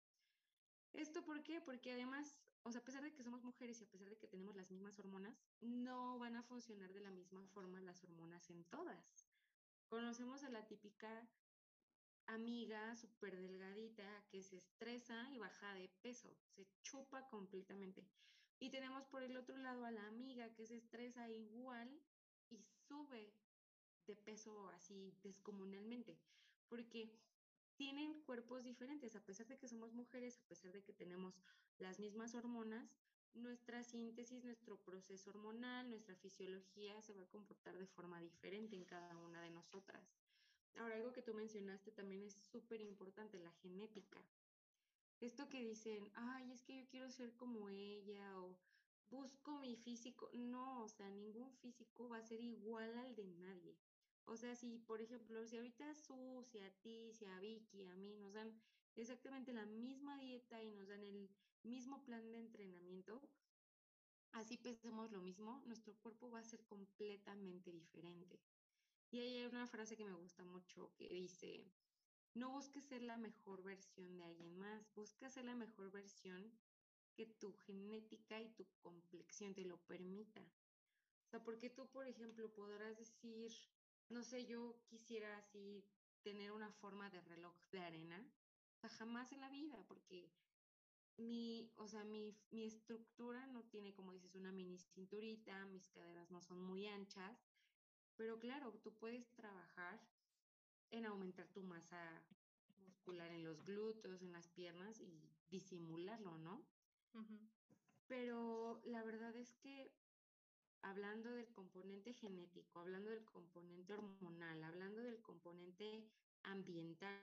¿Esto por qué? Porque además, o sea, a pesar de que somos mujeres y a pesar de que tenemos las mismas hormonas, no van a funcionar de la misma forma las hormonas en todas. Conocemos a la típica amiga súper delgadita que se estresa y baja de peso, se chupa completamente. Y tenemos por el otro lado a la amiga que se estresa igual y sube de peso así descomunalmente, porque tienen cuerpos diferentes, a pesar de que somos mujeres, a pesar de que tenemos las mismas hormonas, nuestra síntesis, nuestro proceso hormonal, nuestra fisiología se va a comportar de forma diferente en cada una de nosotras. Ahora, algo que tú mencionaste también es súper importante, la genética. Esto que dicen, ay, es que yo quiero ser como ella o busco mi físico. No, o sea, ningún físico va a ser igual al de nadie. O sea, si, por ejemplo, si ahorita Su, si a ti, si a Vicky, a mí nos dan exactamente la misma dieta y nos dan el mismo plan de entrenamiento, así pensemos lo mismo, nuestro cuerpo va a ser completamente diferente. Y hay una frase que me gusta mucho que dice, no busques ser la mejor versión de alguien más, busca ser la mejor versión que tu genética y tu complexión te lo permita. O sea, porque tú, por ejemplo, podrás decir, no sé, yo quisiera así tener una forma de reloj de arena, o sea, jamás en la vida, porque mi, o sea, mi, mi estructura no tiene, como dices, una mini cinturita, mis caderas no son muy anchas, pero claro, tú puedes trabajar en aumentar tu masa muscular en los glúteos, en las piernas y disimularlo, ¿no? Pero la verdad es que hablando del componente genético, hablando del componente hormonal, hablando del componente ambiental,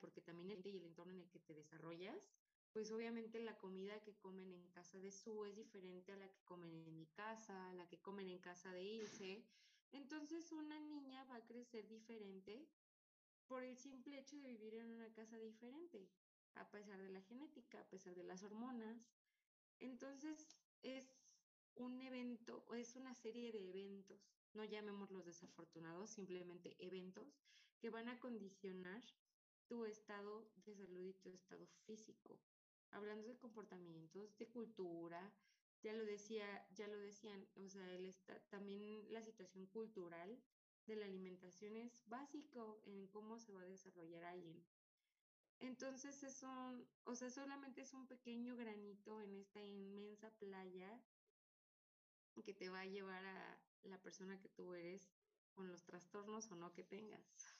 porque también el y el entorno en el que te desarrollas, pues obviamente la comida que comen en casa de Su es diferente a la que comen en mi casa, a la que comen en casa de Ilse. Entonces una niña va a crecer diferente por el simple hecho de vivir en una casa diferente, a pesar de la genética, a pesar de las hormonas. Entonces es un evento, o es una serie de eventos, no llamémoslos desafortunados, simplemente eventos que van a condicionar tu estado de salud y tu estado físico hablando de comportamientos, de cultura, ya lo decía, ya lo decían, o sea, también la situación cultural de la alimentación es básico en cómo se va a desarrollar alguien. Entonces es un, o sea, solamente es un pequeño granito en esta inmensa playa que te va a llevar a la persona que tú eres con los trastornos o no que tengas.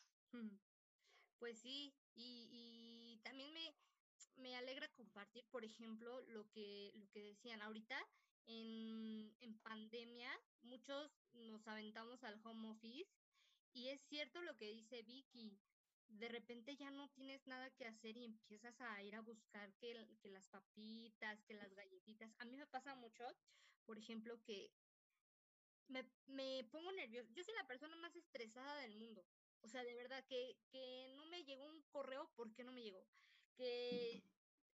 Pues sí, y, y también me, me alegra compartir, por ejemplo, lo que, lo que decían ahorita. En, en pandemia, muchos nos aventamos al home office y es cierto lo que dice Vicky, de repente ya no tienes nada que hacer y empiezas a ir a buscar que, que, las papitas, que las galletitas. A mí me pasa mucho, por ejemplo, que me, me pongo nerviosa. Yo soy la persona más estresada del mundo. O sea, de verdad, que, que no me llegó un correo, ¿por qué no me llegó? que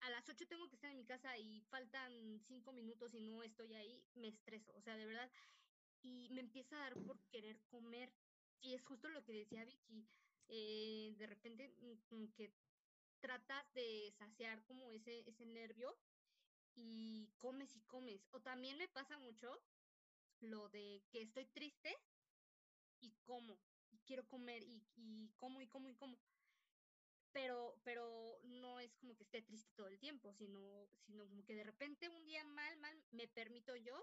a las 8 tengo que estar en mi casa y faltan 5 minutos y no estoy ahí, me estreso, o sea, de verdad. Y me empieza a dar por querer comer. Y es justo lo que decía Vicky, eh, de repente mm, que tratas de saciar como ese, ese nervio y comes y comes. O también me pasa mucho lo de que estoy triste y como, y quiero comer y, y como y como y como pero, pero no es como que esté triste todo el tiempo, sino, sino como que de repente un día mal, mal, me permito yo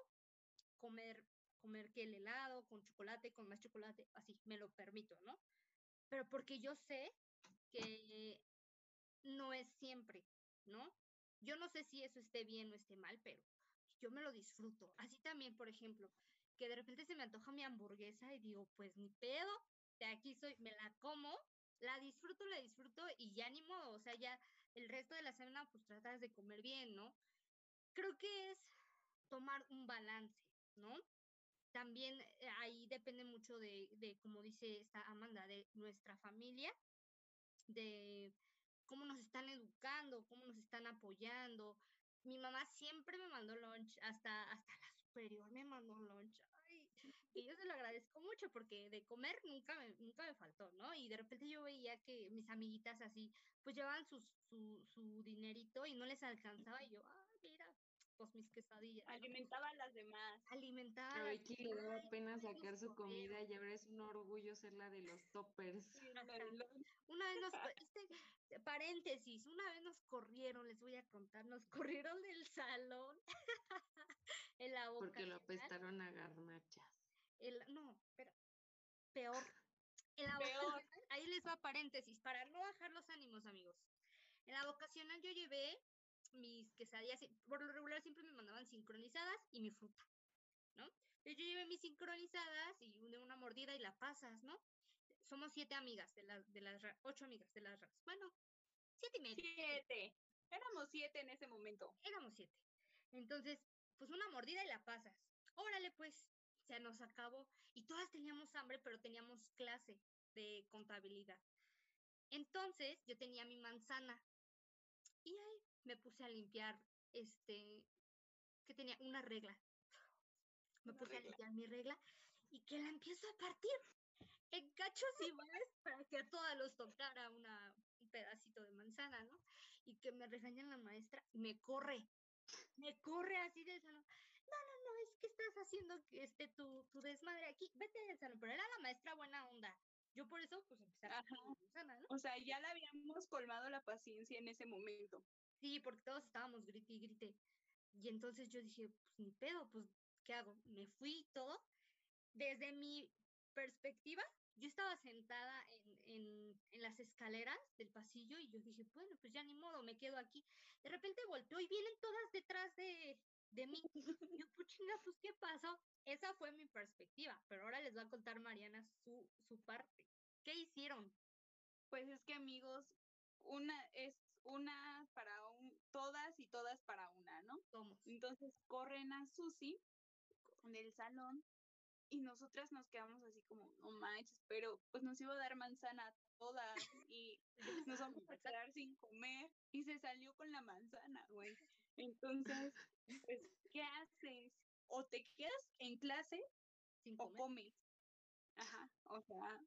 comer, comer que el helado con chocolate, con más chocolate, así, me lo permito, ¿no? Pero porque yo sé que no es siempre, ¿no? Yo no sé si eso esté bien o esté mal, pero yo me lo disfruto. Así también, por ejemplo, que de repente se me antoja mi hamburguesa y digo, pues ni pedo, de aquí soy, me la como la disfruto, la disfruto y ya ni modo, o sea, ya el resto de la semana pues tratas de comer bien, ¿no? Creo que es tomar un balance, ¿no? También eh, ahí depende mucho de, de, como dice esta Amanda, de nuestra familia, de cómo nos están educando, cómo nos están apoyando. Mi mamá siempre me mandó lunch, hasta, hasta la superior me mandó lunch y yo se lo agradezco mucho porque de comer nunca me, nunca me faltó, ¿no? Y de repente yo veía que mis amiguitas así, pues llevaban su, su dinerito y no les alcanzaba y yo, ah, mira, mis quesadillas. Alimentaba a las demás. Alimentaba. A Vicky le daba pena sacar su comida y ahora es un orgullo ser la de los toppers. una vez nos, este, paréntesis, una vez nos corrieron, les voy a contar, nos corrieron del salón en la boca. Porque lo apestaron a garnachas. El, no, pero peor. En la peor. ahí les va paréntesis, para no bajar los ánimos, amigos. En la vocacional yo llevé mis quesadillas, por lo regular siempre me mandaban sincronizadas y mi fruta, ¿no? Entonces yo llevé mis sincronizadas y de una mordida y la pasas, ¿no? Somos siete amigas de las, de las, ocho amigas de las raras. Bueno, siete y media. Siete. Éramos siete en ese momento. Éramos siete. Entonces, pues una mordida y la pasas. Órale, pues, se nos acabó. Y todas teníamos hambre, pero teníamos clase de contabilidad. Entonces, yo tenía mi manzana. Y ahí me puse a limpiar, este, que tenía una regla. Me puse a limpiar mi regla y que la empiezo a partir en cachos iguales para que a todas los tocara una, un pedacito de manzana, ¿no? Y que me regaña la maestra y me corre. me corre así del salón. No, no, no, es que estás haciendo este tu, tu desmadre aquí. Vete del salón. Pero era la maestra buena onda. Yo por eso, pues empecé a Susana, ¿no? O sea, ya le habíamos colmado la paciencia en ese momento. Sí, porque todos estábamos grite y grite. Y entonces yo dije, pues ni pedo, pues, ¿qué hago? Me fui todo. Desde mi perspectiva, yo estaba sentada en, en, en, las escaleras del pasillo y yo dije, bueno, pues ya ni modo, me quedo aquí. De repente volteo y vienen todas detrás de, de mí. Y yo, pues chinga, pues ¿qué pasó? Esa fue mi perspectiva, pero ahora les va a contar Mariana su, su parte. ¿Qué hicieron? Pues es que amigos, una es una para un, todas y todas para una, ¿no? Somos. Entonces corren a Susi del salón y nosotras nos quedamos así como, no manches, pero pues nos iba a dar manzana a todas y nos vamos a quedar sin comer y se salió con la manzana, güey. Entonces, pues, ¿qué haces? O te quedas en clase o comes. Ajá, o sea,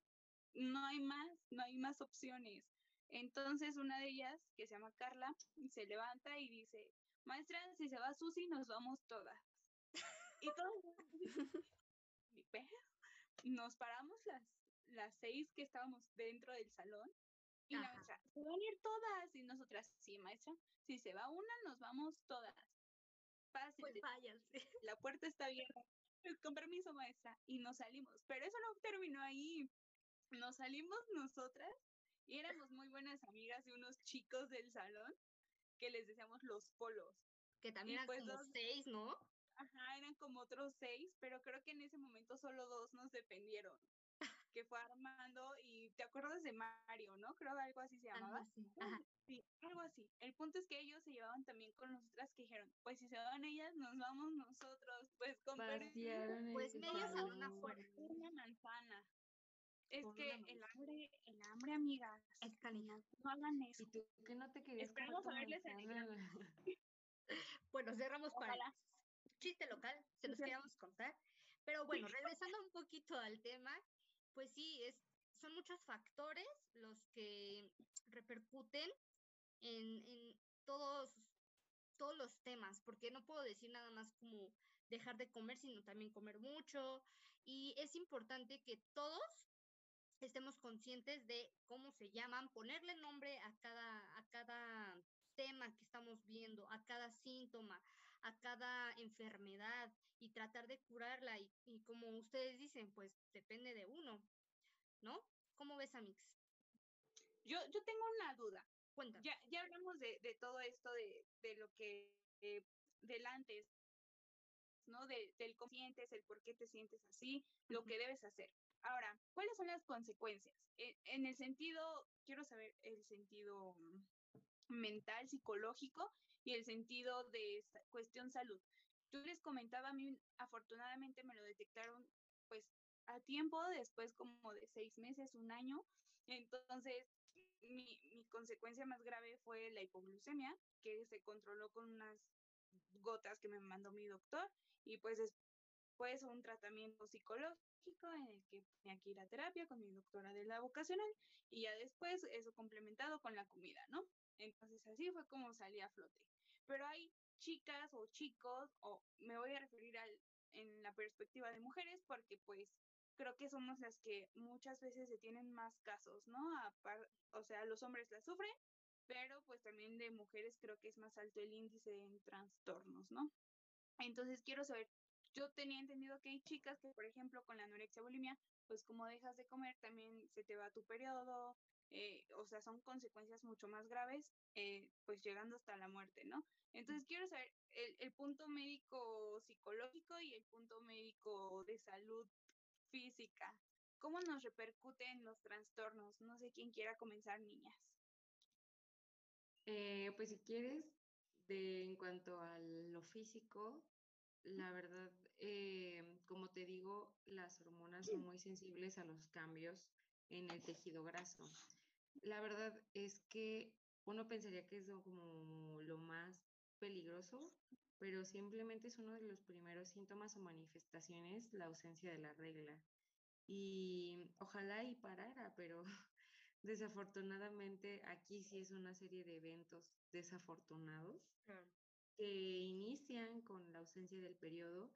no hay más, no hay más opciones. Entonces una de ellas, que se llama Carla, se levanta y dice, maestra, si se va Susi, nos vamos todas. y todos, nos paramos las, las seis que estábamos dentro del salón y la maestra, se van a ir todas. Y nosotras, sí, maestra, si se va una, nos vamos todas. Fácil. Pues váyanse. La puerta está abierta. Con permiso, maestra. Y nos salimos. Pero eso no terminó ahí. Nos salimos nosotras y éramos muy buenas amigas de unos chicos del salón que les decíamos los polos. Que también eran pues como seis, ¿no? Ajá, eran como otros seis, pero creo que en ese momento solo dos nos defendieron. que fue Armando y te acuerdas de Mario, ¿no? Creo que algo así se llamaba. Ajá. Sí, algo así. El punto es que ellos se llevaban también con nosotras que dijeron, pues si se van ellas, nos vamos nosotros, pues con Pues medio salón afuera. Una manzana. Es que el hambre, el hambre, amigas. Es calidad. No hagan eso. ¿Y tú que no te querías Esperemos a verles Bueno, cerramos para chiste local, se los queríamos contar. Pero bueno, regresando un poquito al tema, pues sí, es, son muchos factores los que repercuten en, en todos, todos los temas, porque no puedo decir nada más como dejar de comer, sino también comer mucho. Y es importante que todos estemos conscientes de cómo se llaman, ponerle nombre a cada, a cada tema que estamos viendo, a cada síntoma, a cada enfermedad y tratar de curarla. Y, y como ustedes dicen, pues depende de uno, ¿no? ¿Cómo ves, Amix? Yo, yo tengo una duda. Cuéntame. Ya, ya hablamos de, de todo esto, de, de lo que, eh, del antes, ¿no? De, del cómo sientes, el por qué te sientes así, lo que debes hacer. Ahora, ¿cuáles son las consecuencias? En, en el sentido, quiero saber el sentido mental, psicológico y el sentido de cuestión salud. Yo les comentaba, a mí afortunadamente me lo detectaron pues a tiempo, después como de seis meses, un año. Entonces, mi, mi consecuencia más grave fue la hipoglucemia, que se controló con unas gotas que me mandó mi doctor y pues después un tratamiento psicológico en el que tenía que ir a terapia con mi doctora de la vocacional y ya después eso complementado con la comida, ¿no? Entonces así fue como salí a flote. Pero hay chicas o chicos, o me voy a referir al, en la perspectiva de mujeres, porque pues creo que somos las que muchas veces se tienen más casos, ¿no? o sea, los hombres la sufren, pero pues también de mujeres creo que es más alto el índice en trastornos, ¿no? Entonces quiero saber, yo tenía entendido que hay chicas que, por ejemplo, con la anorexia bulimia, pues como dejas de comer, también se te va tu periodo, eh, o sea, son consecuencias mucho más graves, eh, pues llegando hasta la muerte, ¿no? Entonces quiero saber el, el punto médico psicológico y el punto médico de salud física. ¿Cómo nos repercuten los trastornos? No sé quién quiera comenzar, niñas. Eh, pues si quieres, de, en cuanto a lo físico, la verdad, como te digo, las hormonas son muy sensibles a los cambios en el tejido graso. La verdad es que uno pensaría que es como lo más peligroso, pero simplemente es uno de los primeros síntomas o manifestaciones la ausencia de la regla. Y ojalá y parara, pero desafortunadamente aquí sí es una serie de eventos desafortunados que inician con la ausencia del periodo,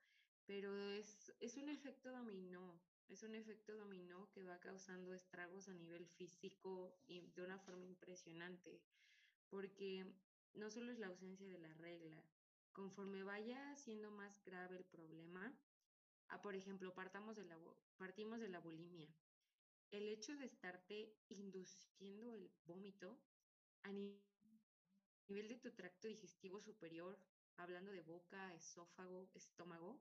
pero es, es un efecto dominó, es un efecto dominó que va causando estragos a nivel físico y de una forma impresionante, porque no solo es la ausencia de la regla, conforme vaya siendo más grave el problema, a, por ejemplo, partamos de la, partimos de la bulimia. El hecho de estarte induciendo el vómito a nivel de tu tracto digestivo superior, hablando de boca, esófago, estómago,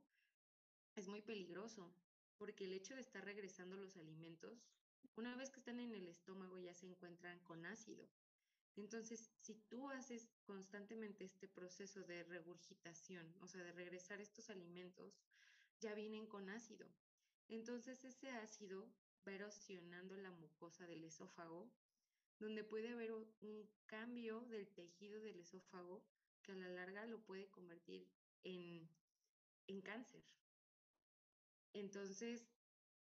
es muy peligroso, porque el hecho de estar regresando los alimentos, una vez que están en el estómago ya se encuentran con ácido. Entonces, si tú haces constantemente este proceso de regurgitación, o sea, de regresar estos alimentos, ya vienen con ácido. Entonces, ese ácido va erosionando la mucosa del esófago, donde puede haber un cambio del tejido del esófago que a la larga lo puede convertir en, en cáncer. Entonces,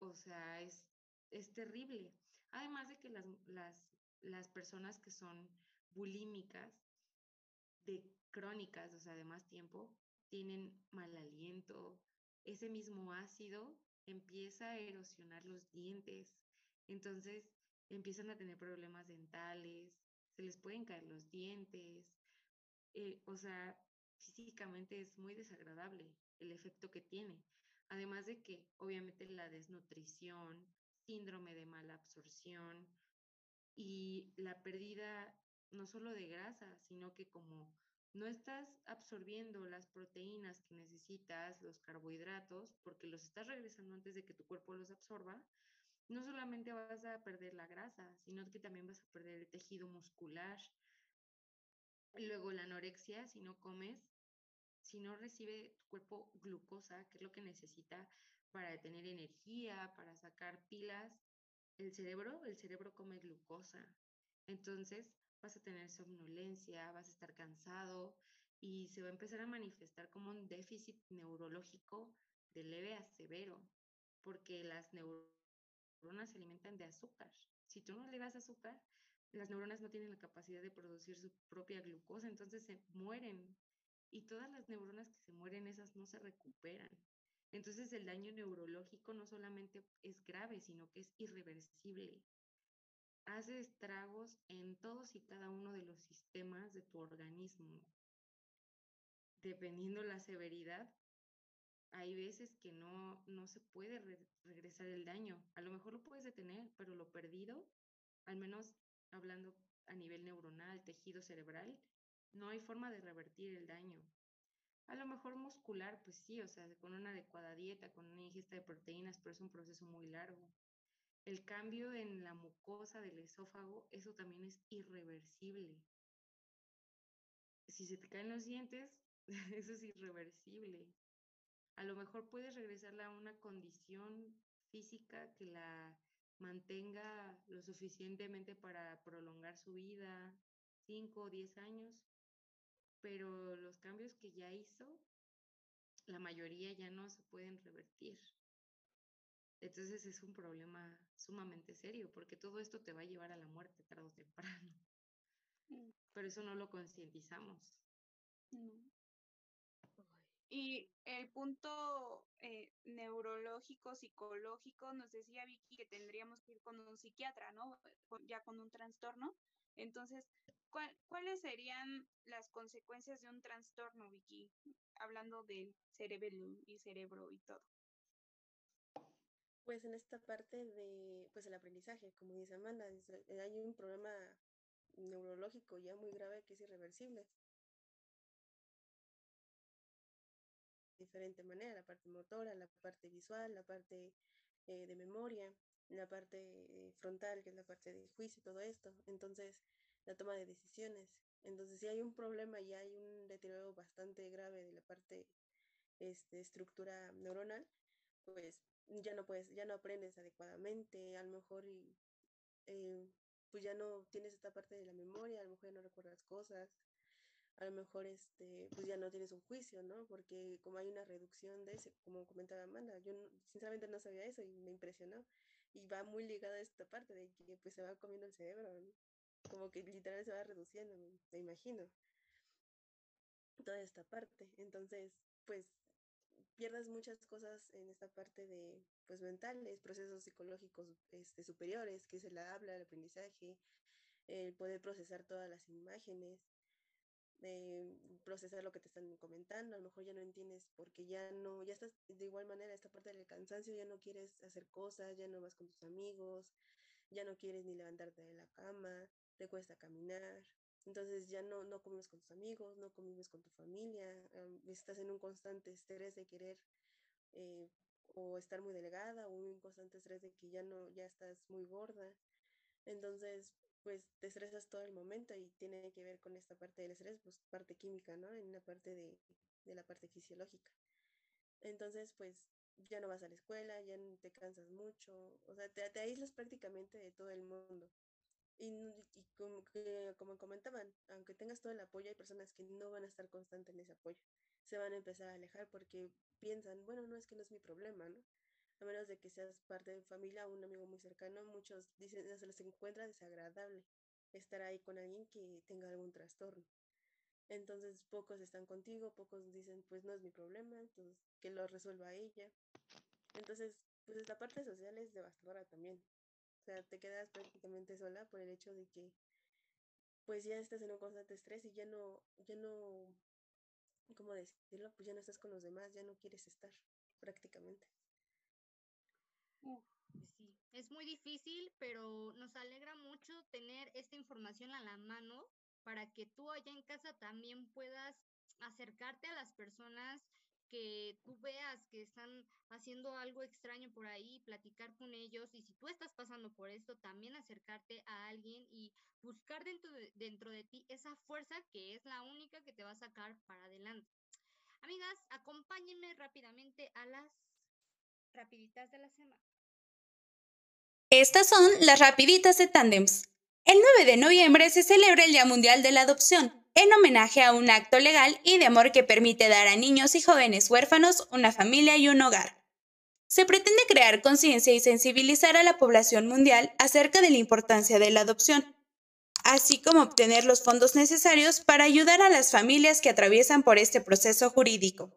o sea, es, es terrible. Además de que las, las, las personas que son bulímicas, de crónicas, o sea, de más tiempo, tienen mal aliento, ese mismo ácido empieza a erosionar los dientes, entonces empiezan a tener problemas dentales, se les pueden caer los dientes, eh, o sea, físicamente es muy desagradable el efecto que tiene. Además de que obviamente la desnutrición, síndrome de mala absorción y la pérdida no solo de grasa, sino que como no estás absorbiendo las proteínas que necesitas, los carbohidratos, porque los estás regresando antes de que tu cuerpo los absorba, no solamente vas a perder la grasa, sino que también vas a perder el tejido muscular. Luego la anorexia, si no comes, si no recibe tu cuerpo glucosa, que es lo que necesita para tener energía, para sacar pilas, el cerebro, el cerebro come glucosa. Entonces, vas a tener somnolencia, vas a estar cansado y se va a empezar a manifestar como un déficit neurológico de leve a severo, porque las neuronas se alimentan de azúcar. Si tú no le das azúcar, las neuronas no tienen la capacidad de producir su propia glucosa, entonces se mueren. Y todas las neuronas que se mueren, esas no se recuperan. Entonces el daño neurológico no solamente es grave, sino que es irreversible hace estragos en todos y cada uno de los sistemas de tu organismo. Dependiendo la severidad, hay veces que no, no se puede regresar el daño. A lo mejor lo puedes detener, pero lo perdido, al menos hablando a nivel neuronal, tejido cerebral, no hay forma de revertir el daño. A lo mejor muscular, pues sí, o sea, con una adecuada dieta, con una ingesta de proteínas, pero es un proceso muy largo. El cambio en la mucosa del esófago, eso también es irreversible. Si se te caen los dientes, eso es irreversible. A lo mejor puedes regresarla a una condición física que la mantenga lo suficientemente para prolongar su vida, 5 o 10 años, pero los cambios que ya hizo, la mayoría ya no se pueden revertir. Entonces es un problema sumamente serio, porque todo esto te va a llevar a la muerte tarde o temprano. Mm. Pero eso no lo concientizamos. Y el punto eh, neurológico, psicológico, nos decía Vicky que tendríamos que ir con un psiquiatra, ¿no? Ya con un trastorno. Entonces, ¿cuáles serían las consecuencias de un trastorno, Vicky? Hablando del cerebro y cerebro y todo. Pues en esta parte de pues el aprendizaje, como dice Amanda, eh, hay un problema neurológico ya muy grave que es irreversible. Diferente manera, la parte motora, la parte visual, la parte eh, de memoria, la parte eh, frontal, que es la parte de juicio, todo esto. Entonces, la toma de decisiones. Entonces, si hay un problema y hay un deterioro bastante grave de la parte este, estructura neuronal, pues ya no puedes, ya no aprendes adecuadamente, a lo mejor y, eh, pues ya no tienes esta parte de la memoria, a lo mejor ya no recuerdas cosas, a lo mejor este, pues ya no tienes un juicio, ¿no? Porque como hay una reducción de ese, como comentaba Amanda, yo sinceramente no sabía eso y me impresionó. Y va muy ligada a esta parte de que pues se va comiendo el cerebro, como que literal se va reduciendo, me imagino. toda esta parte. Entonces, pues pierdas muchas cosas en esta parte de pues mentales, procesos psicológicos este, superiores, que es el habla, el aprendizaje, el poder procesar todas las imágenes, eh, procesar lo que te están comentando, a lo mejor ya no entiendes porque ya no, ya estás de igual manera, esta parte del cansancio, ya no quieres hacer cosas, ya no vas con tus amigos, ya no quieres ni levantarte de la cama, te cuesta caminar, entonces ya no, no convives con tus amigos, no convives con tu familia, estás en un constante estrés de querer eh, o estar muy delgada o un constante estrés de que ya no, ya estás muy gorda. Entonces, pues te estresas todo el momento y tiene que ver con esta parte del estrés, pues parte química, ¿no? En una parte de, de la parte fisiológica. Entonces, pues ya no vas a la escuela, ya te cansas mucho, o sea, te, te aíslas prácticamente de todo el mundo. Y, y como, que, como comentaban, aunque tengas todo el apoyo, hay personas que no van a estar constantes en ese apoyo. Se van a empezar a alejar porque piensan, bueno, no es que no es mi problema, ¿no? A menos de que seas parte de familia o un amigo muy cercano, muchos dicen, se les encuentra desagradable estar ahí con alguien que tenga algún trastorno. Entonces pocos están contigo, pocos dicen, pues no es mi problema, entonces que lo resuelva ella. Entonces, pues esta parte social es devastadora también. O sea, te quedas prácticamente sola por el hecho de que pues ya estás en un constante estrés y ya no, ya no, ¿cómo decirlo? Pues ya no estás con los demás, ya no quieres estar prácticamente. Sí, es muy difícil, pero nos alegra mucho tener esta información a la mano para que tú allá en casa también puedas acercarte a las personas que tú veas que están haciendo algo extraño por ahí, platicar con ellos y si tú estás pasando por esto, también acercarte a alguien y buscar dentro de, dentro de ti esa fuerza que es la única que te va a sacar para adelante. Amigas, acompáñenme rápidamente a las rapiditas de la semana. Estas son las rapiditas de Tandems. El 9 de noviembre se celebra el Día Mundial de la Adopción en homenaje a un acto legal y de amor que permite dar a niños y jóvenes huérfanos una familia y un hogar. Se pretende crear conciencia y sensibilizar a la población mundial acerca de la importancia de la adopción, así como obtener los fondos necesarios para ayudar a las familias que atraviesan por este proceso jurídico.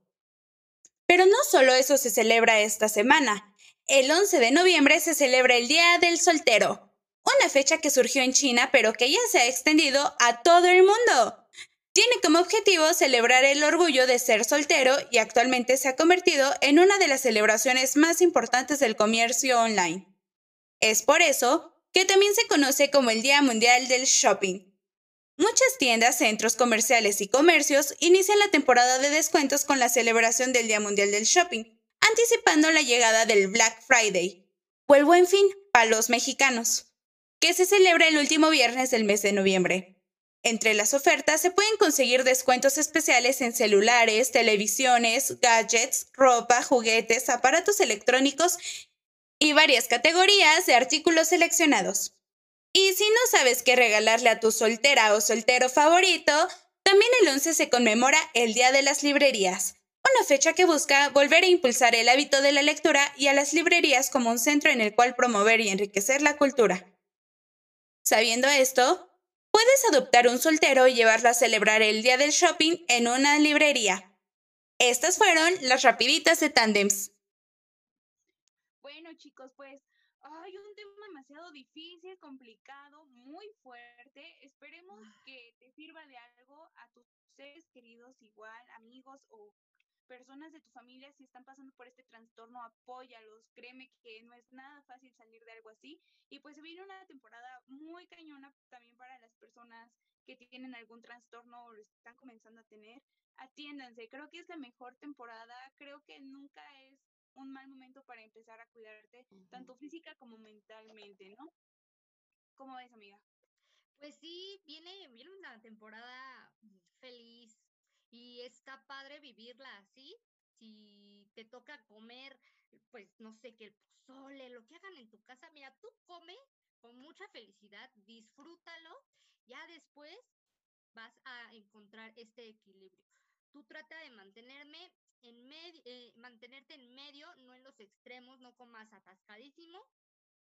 Pero no solo eso se celebra esta semana. El 11 de noviembre se celebra el Día del Soltero, una fecha que surgió en China pero que ya se ha extendido a todo el mundo. Tiene como objetivo celebrar el orgullo de ser soltero y actualmente se ha convertido en una de las celebraciones más importantes del comercio online. Es por eso que también se conoce como el Día Mundial del Shopping. Muchas tiendas, centros comerciales y comercios inician la temporada de descuentos con la celebración del Día Mundial del Shopping, anticipando la llegada del Black Friday, o el Buen Fin para los mexicanos, que se celebra el último viernes del mes de noviembre. Entre las ofertas se pueden conseguir descuentos especiales en celulares, televisiones, gadgets, ropa, juguetes, aparatos electrónicos y varias categorías de artículos seleccionados. Y si no sabes qué regalarle a tu soltera o soltero favorito, también el 11 se conmemora el Día de las Librerías, una fecha que busca volver a impulsar el hábito de la lectura y a las librerías como un centro en el cual promover y enriquecer la cultura. Sabiendo esto, Puedes adoptar un soltero y llevarlo a celebrar el día del shopping en una librería. Estas fueron las rapiditas de Tandems. Bueno, chicos, pues hay un tema demasiado difícil, complicado, muy fuerte. Esperemos que te sirva de algo a tus seres queridos igual, amigos o personas de tu familia, si están pasando por este trastorno, apóyalos. Créeme que no es nada fácil salir de algo así. Y pues viene una temporada muy cañona también para las personas que tienen algún trastorno o lo están comenzando a tener. Atiéndanse, creo que es la mejor temporada. Creo que nunca es un mal momento para empezar a cuidarte, tanto física como mentalmente, ¿no? ¿Cómo ves, amiga? Pues sí, viene, viene una temporada feliz, y está padre vivirla así. Si te toca comer, pues no sé, que el pozole, lo que hagan en tu casa, mira, tú come con mucha felicidad, disfrútalo, ya después vas a encontrar este equilibrio. Tú trata de mantenerme en medio, eh, mantenerte en medio, no en los extremos, no comas atascadísimo.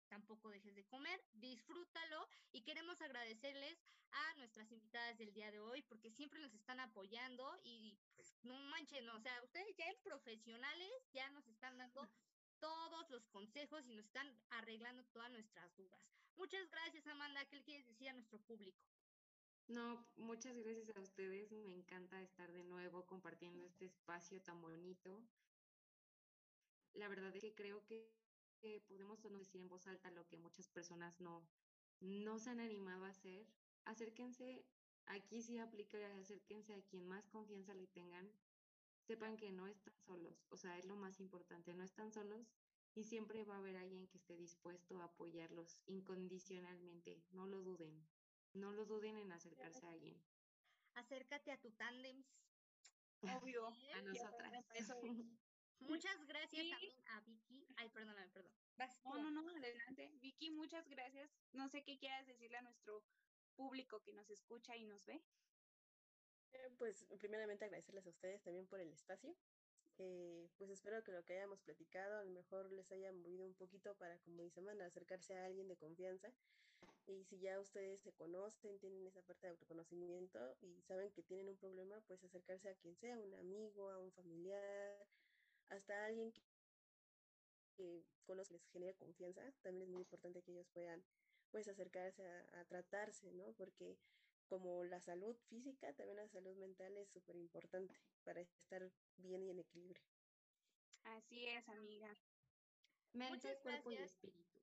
Tampoco dejes de comer, disfrútalo y queremos agradecerles a nuestras invitadas del día de hoy porque siempre nos están apoyando y pues no manchen, o sea, ustedes ya en profesionales ya nos están dando todos los consejos y nos están arreglando todas nuestras dudas. Muchas gracias, Amanda. ¿Qué le quieres decir a nuestro público? No, muchas gracias a ustedes. Me encanta estar de nuevo compartiendo este espacio tan bonito. La verdad es que creo que, podemos decir en voz alta lo que muchas personas no, no se han animado a hacer. Acérquense, aquí sí aplica, acérquense a quien más confianza le tengan. Sepan que no están solos, o sea, es lo más importante, no están solos y siempre va a haber alguien que esté dispuesto a apoyarlos incondicionalmente, no lo duden. No lo duden en acercarse a alguien. Acércate a tu tandem. Obvio. a nosotras. Muchas gracias también a Vicky. Ay, perdóname, perdón. no, no, no, adelante. Vicky, muchas gracias. No sé qué quieras decirle a nuestro público que nos escucha y nos ve. Eh, pues primeramente agradecerles a ustedes también por el espacio. Eh, pues espero que lo que hayamos platicado a lo mejor les haya movido un poquito para, como dice Amanda, acercarse a alguien de confianza y si ya ustedes se conocen, tienen esa parte de autoconocimiento y saben que tienen un problema, pues acercarse a quien sea, un amigo, a un familiar, hasta alguien que, que conozca, les genere confianza. También es muy importante que ellos puedan pues acercarse a, a tratarse, ¿no? Porque como la salud física, también la salud mental es súper importante para estar bien y en equilibrio. Así es, amiga. Mente, cuerpo y espíritu.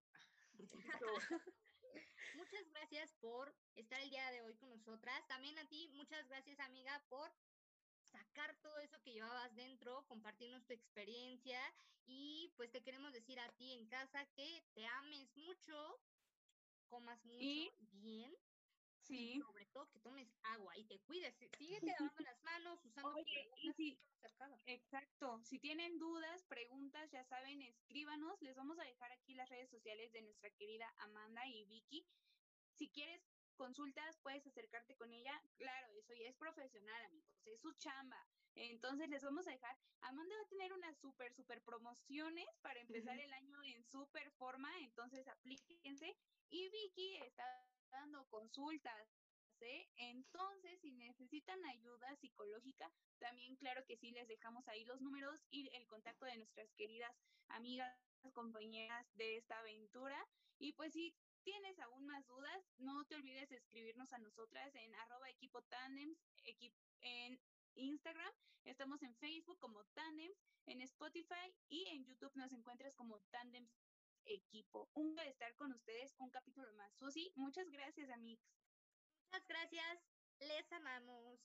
Muchas gracias por estar el día de hoy con nosotras. También a ti, muchas gracias, amiga, por sacar todo eso que llevabas dentro, compartirnos tu experiencia y pues te queremos decir a ti en casa que te ames mucho, comas mucho bien. Sí. sobre todo que tomes agua y te cuides. Síguete lavando las manos, usando. Oye, y si, exacto. Si tienen dudas, preguntas, ya saben, escríbanos. Les vamos a dejar aquí las redes sociales de nuestra querida Amanda y Vicky. Si quieres consultas, puedes acercarte con ella. Claro, eso ya es profesional, amigos, es su chamba. Entonces les vamos a dejar. Amanda va a tener unas súper, súper promociones para empezar el año en súper forma, entonces aplíquense. Y Vicky está dando consultas. ¿eh? Entonces, si necesitan ayuda psicológica, también claro que sí, les dejamos ahí los números y el contacto de nuestras queridas amigas, compañeras de esta aventura. Y pues si tienes aún más dudas, no te olvides de escribirnos a nosotras en arroba equipo tandems, en Instagram, estamos en Facebook como Tandems, en Spotify y en YouTube nos encuentras como Tandems equipo. Un de estar con ustedes, un capítulo más. Susi, muchas gracias, amigos. Muchas gracias. Les amamos.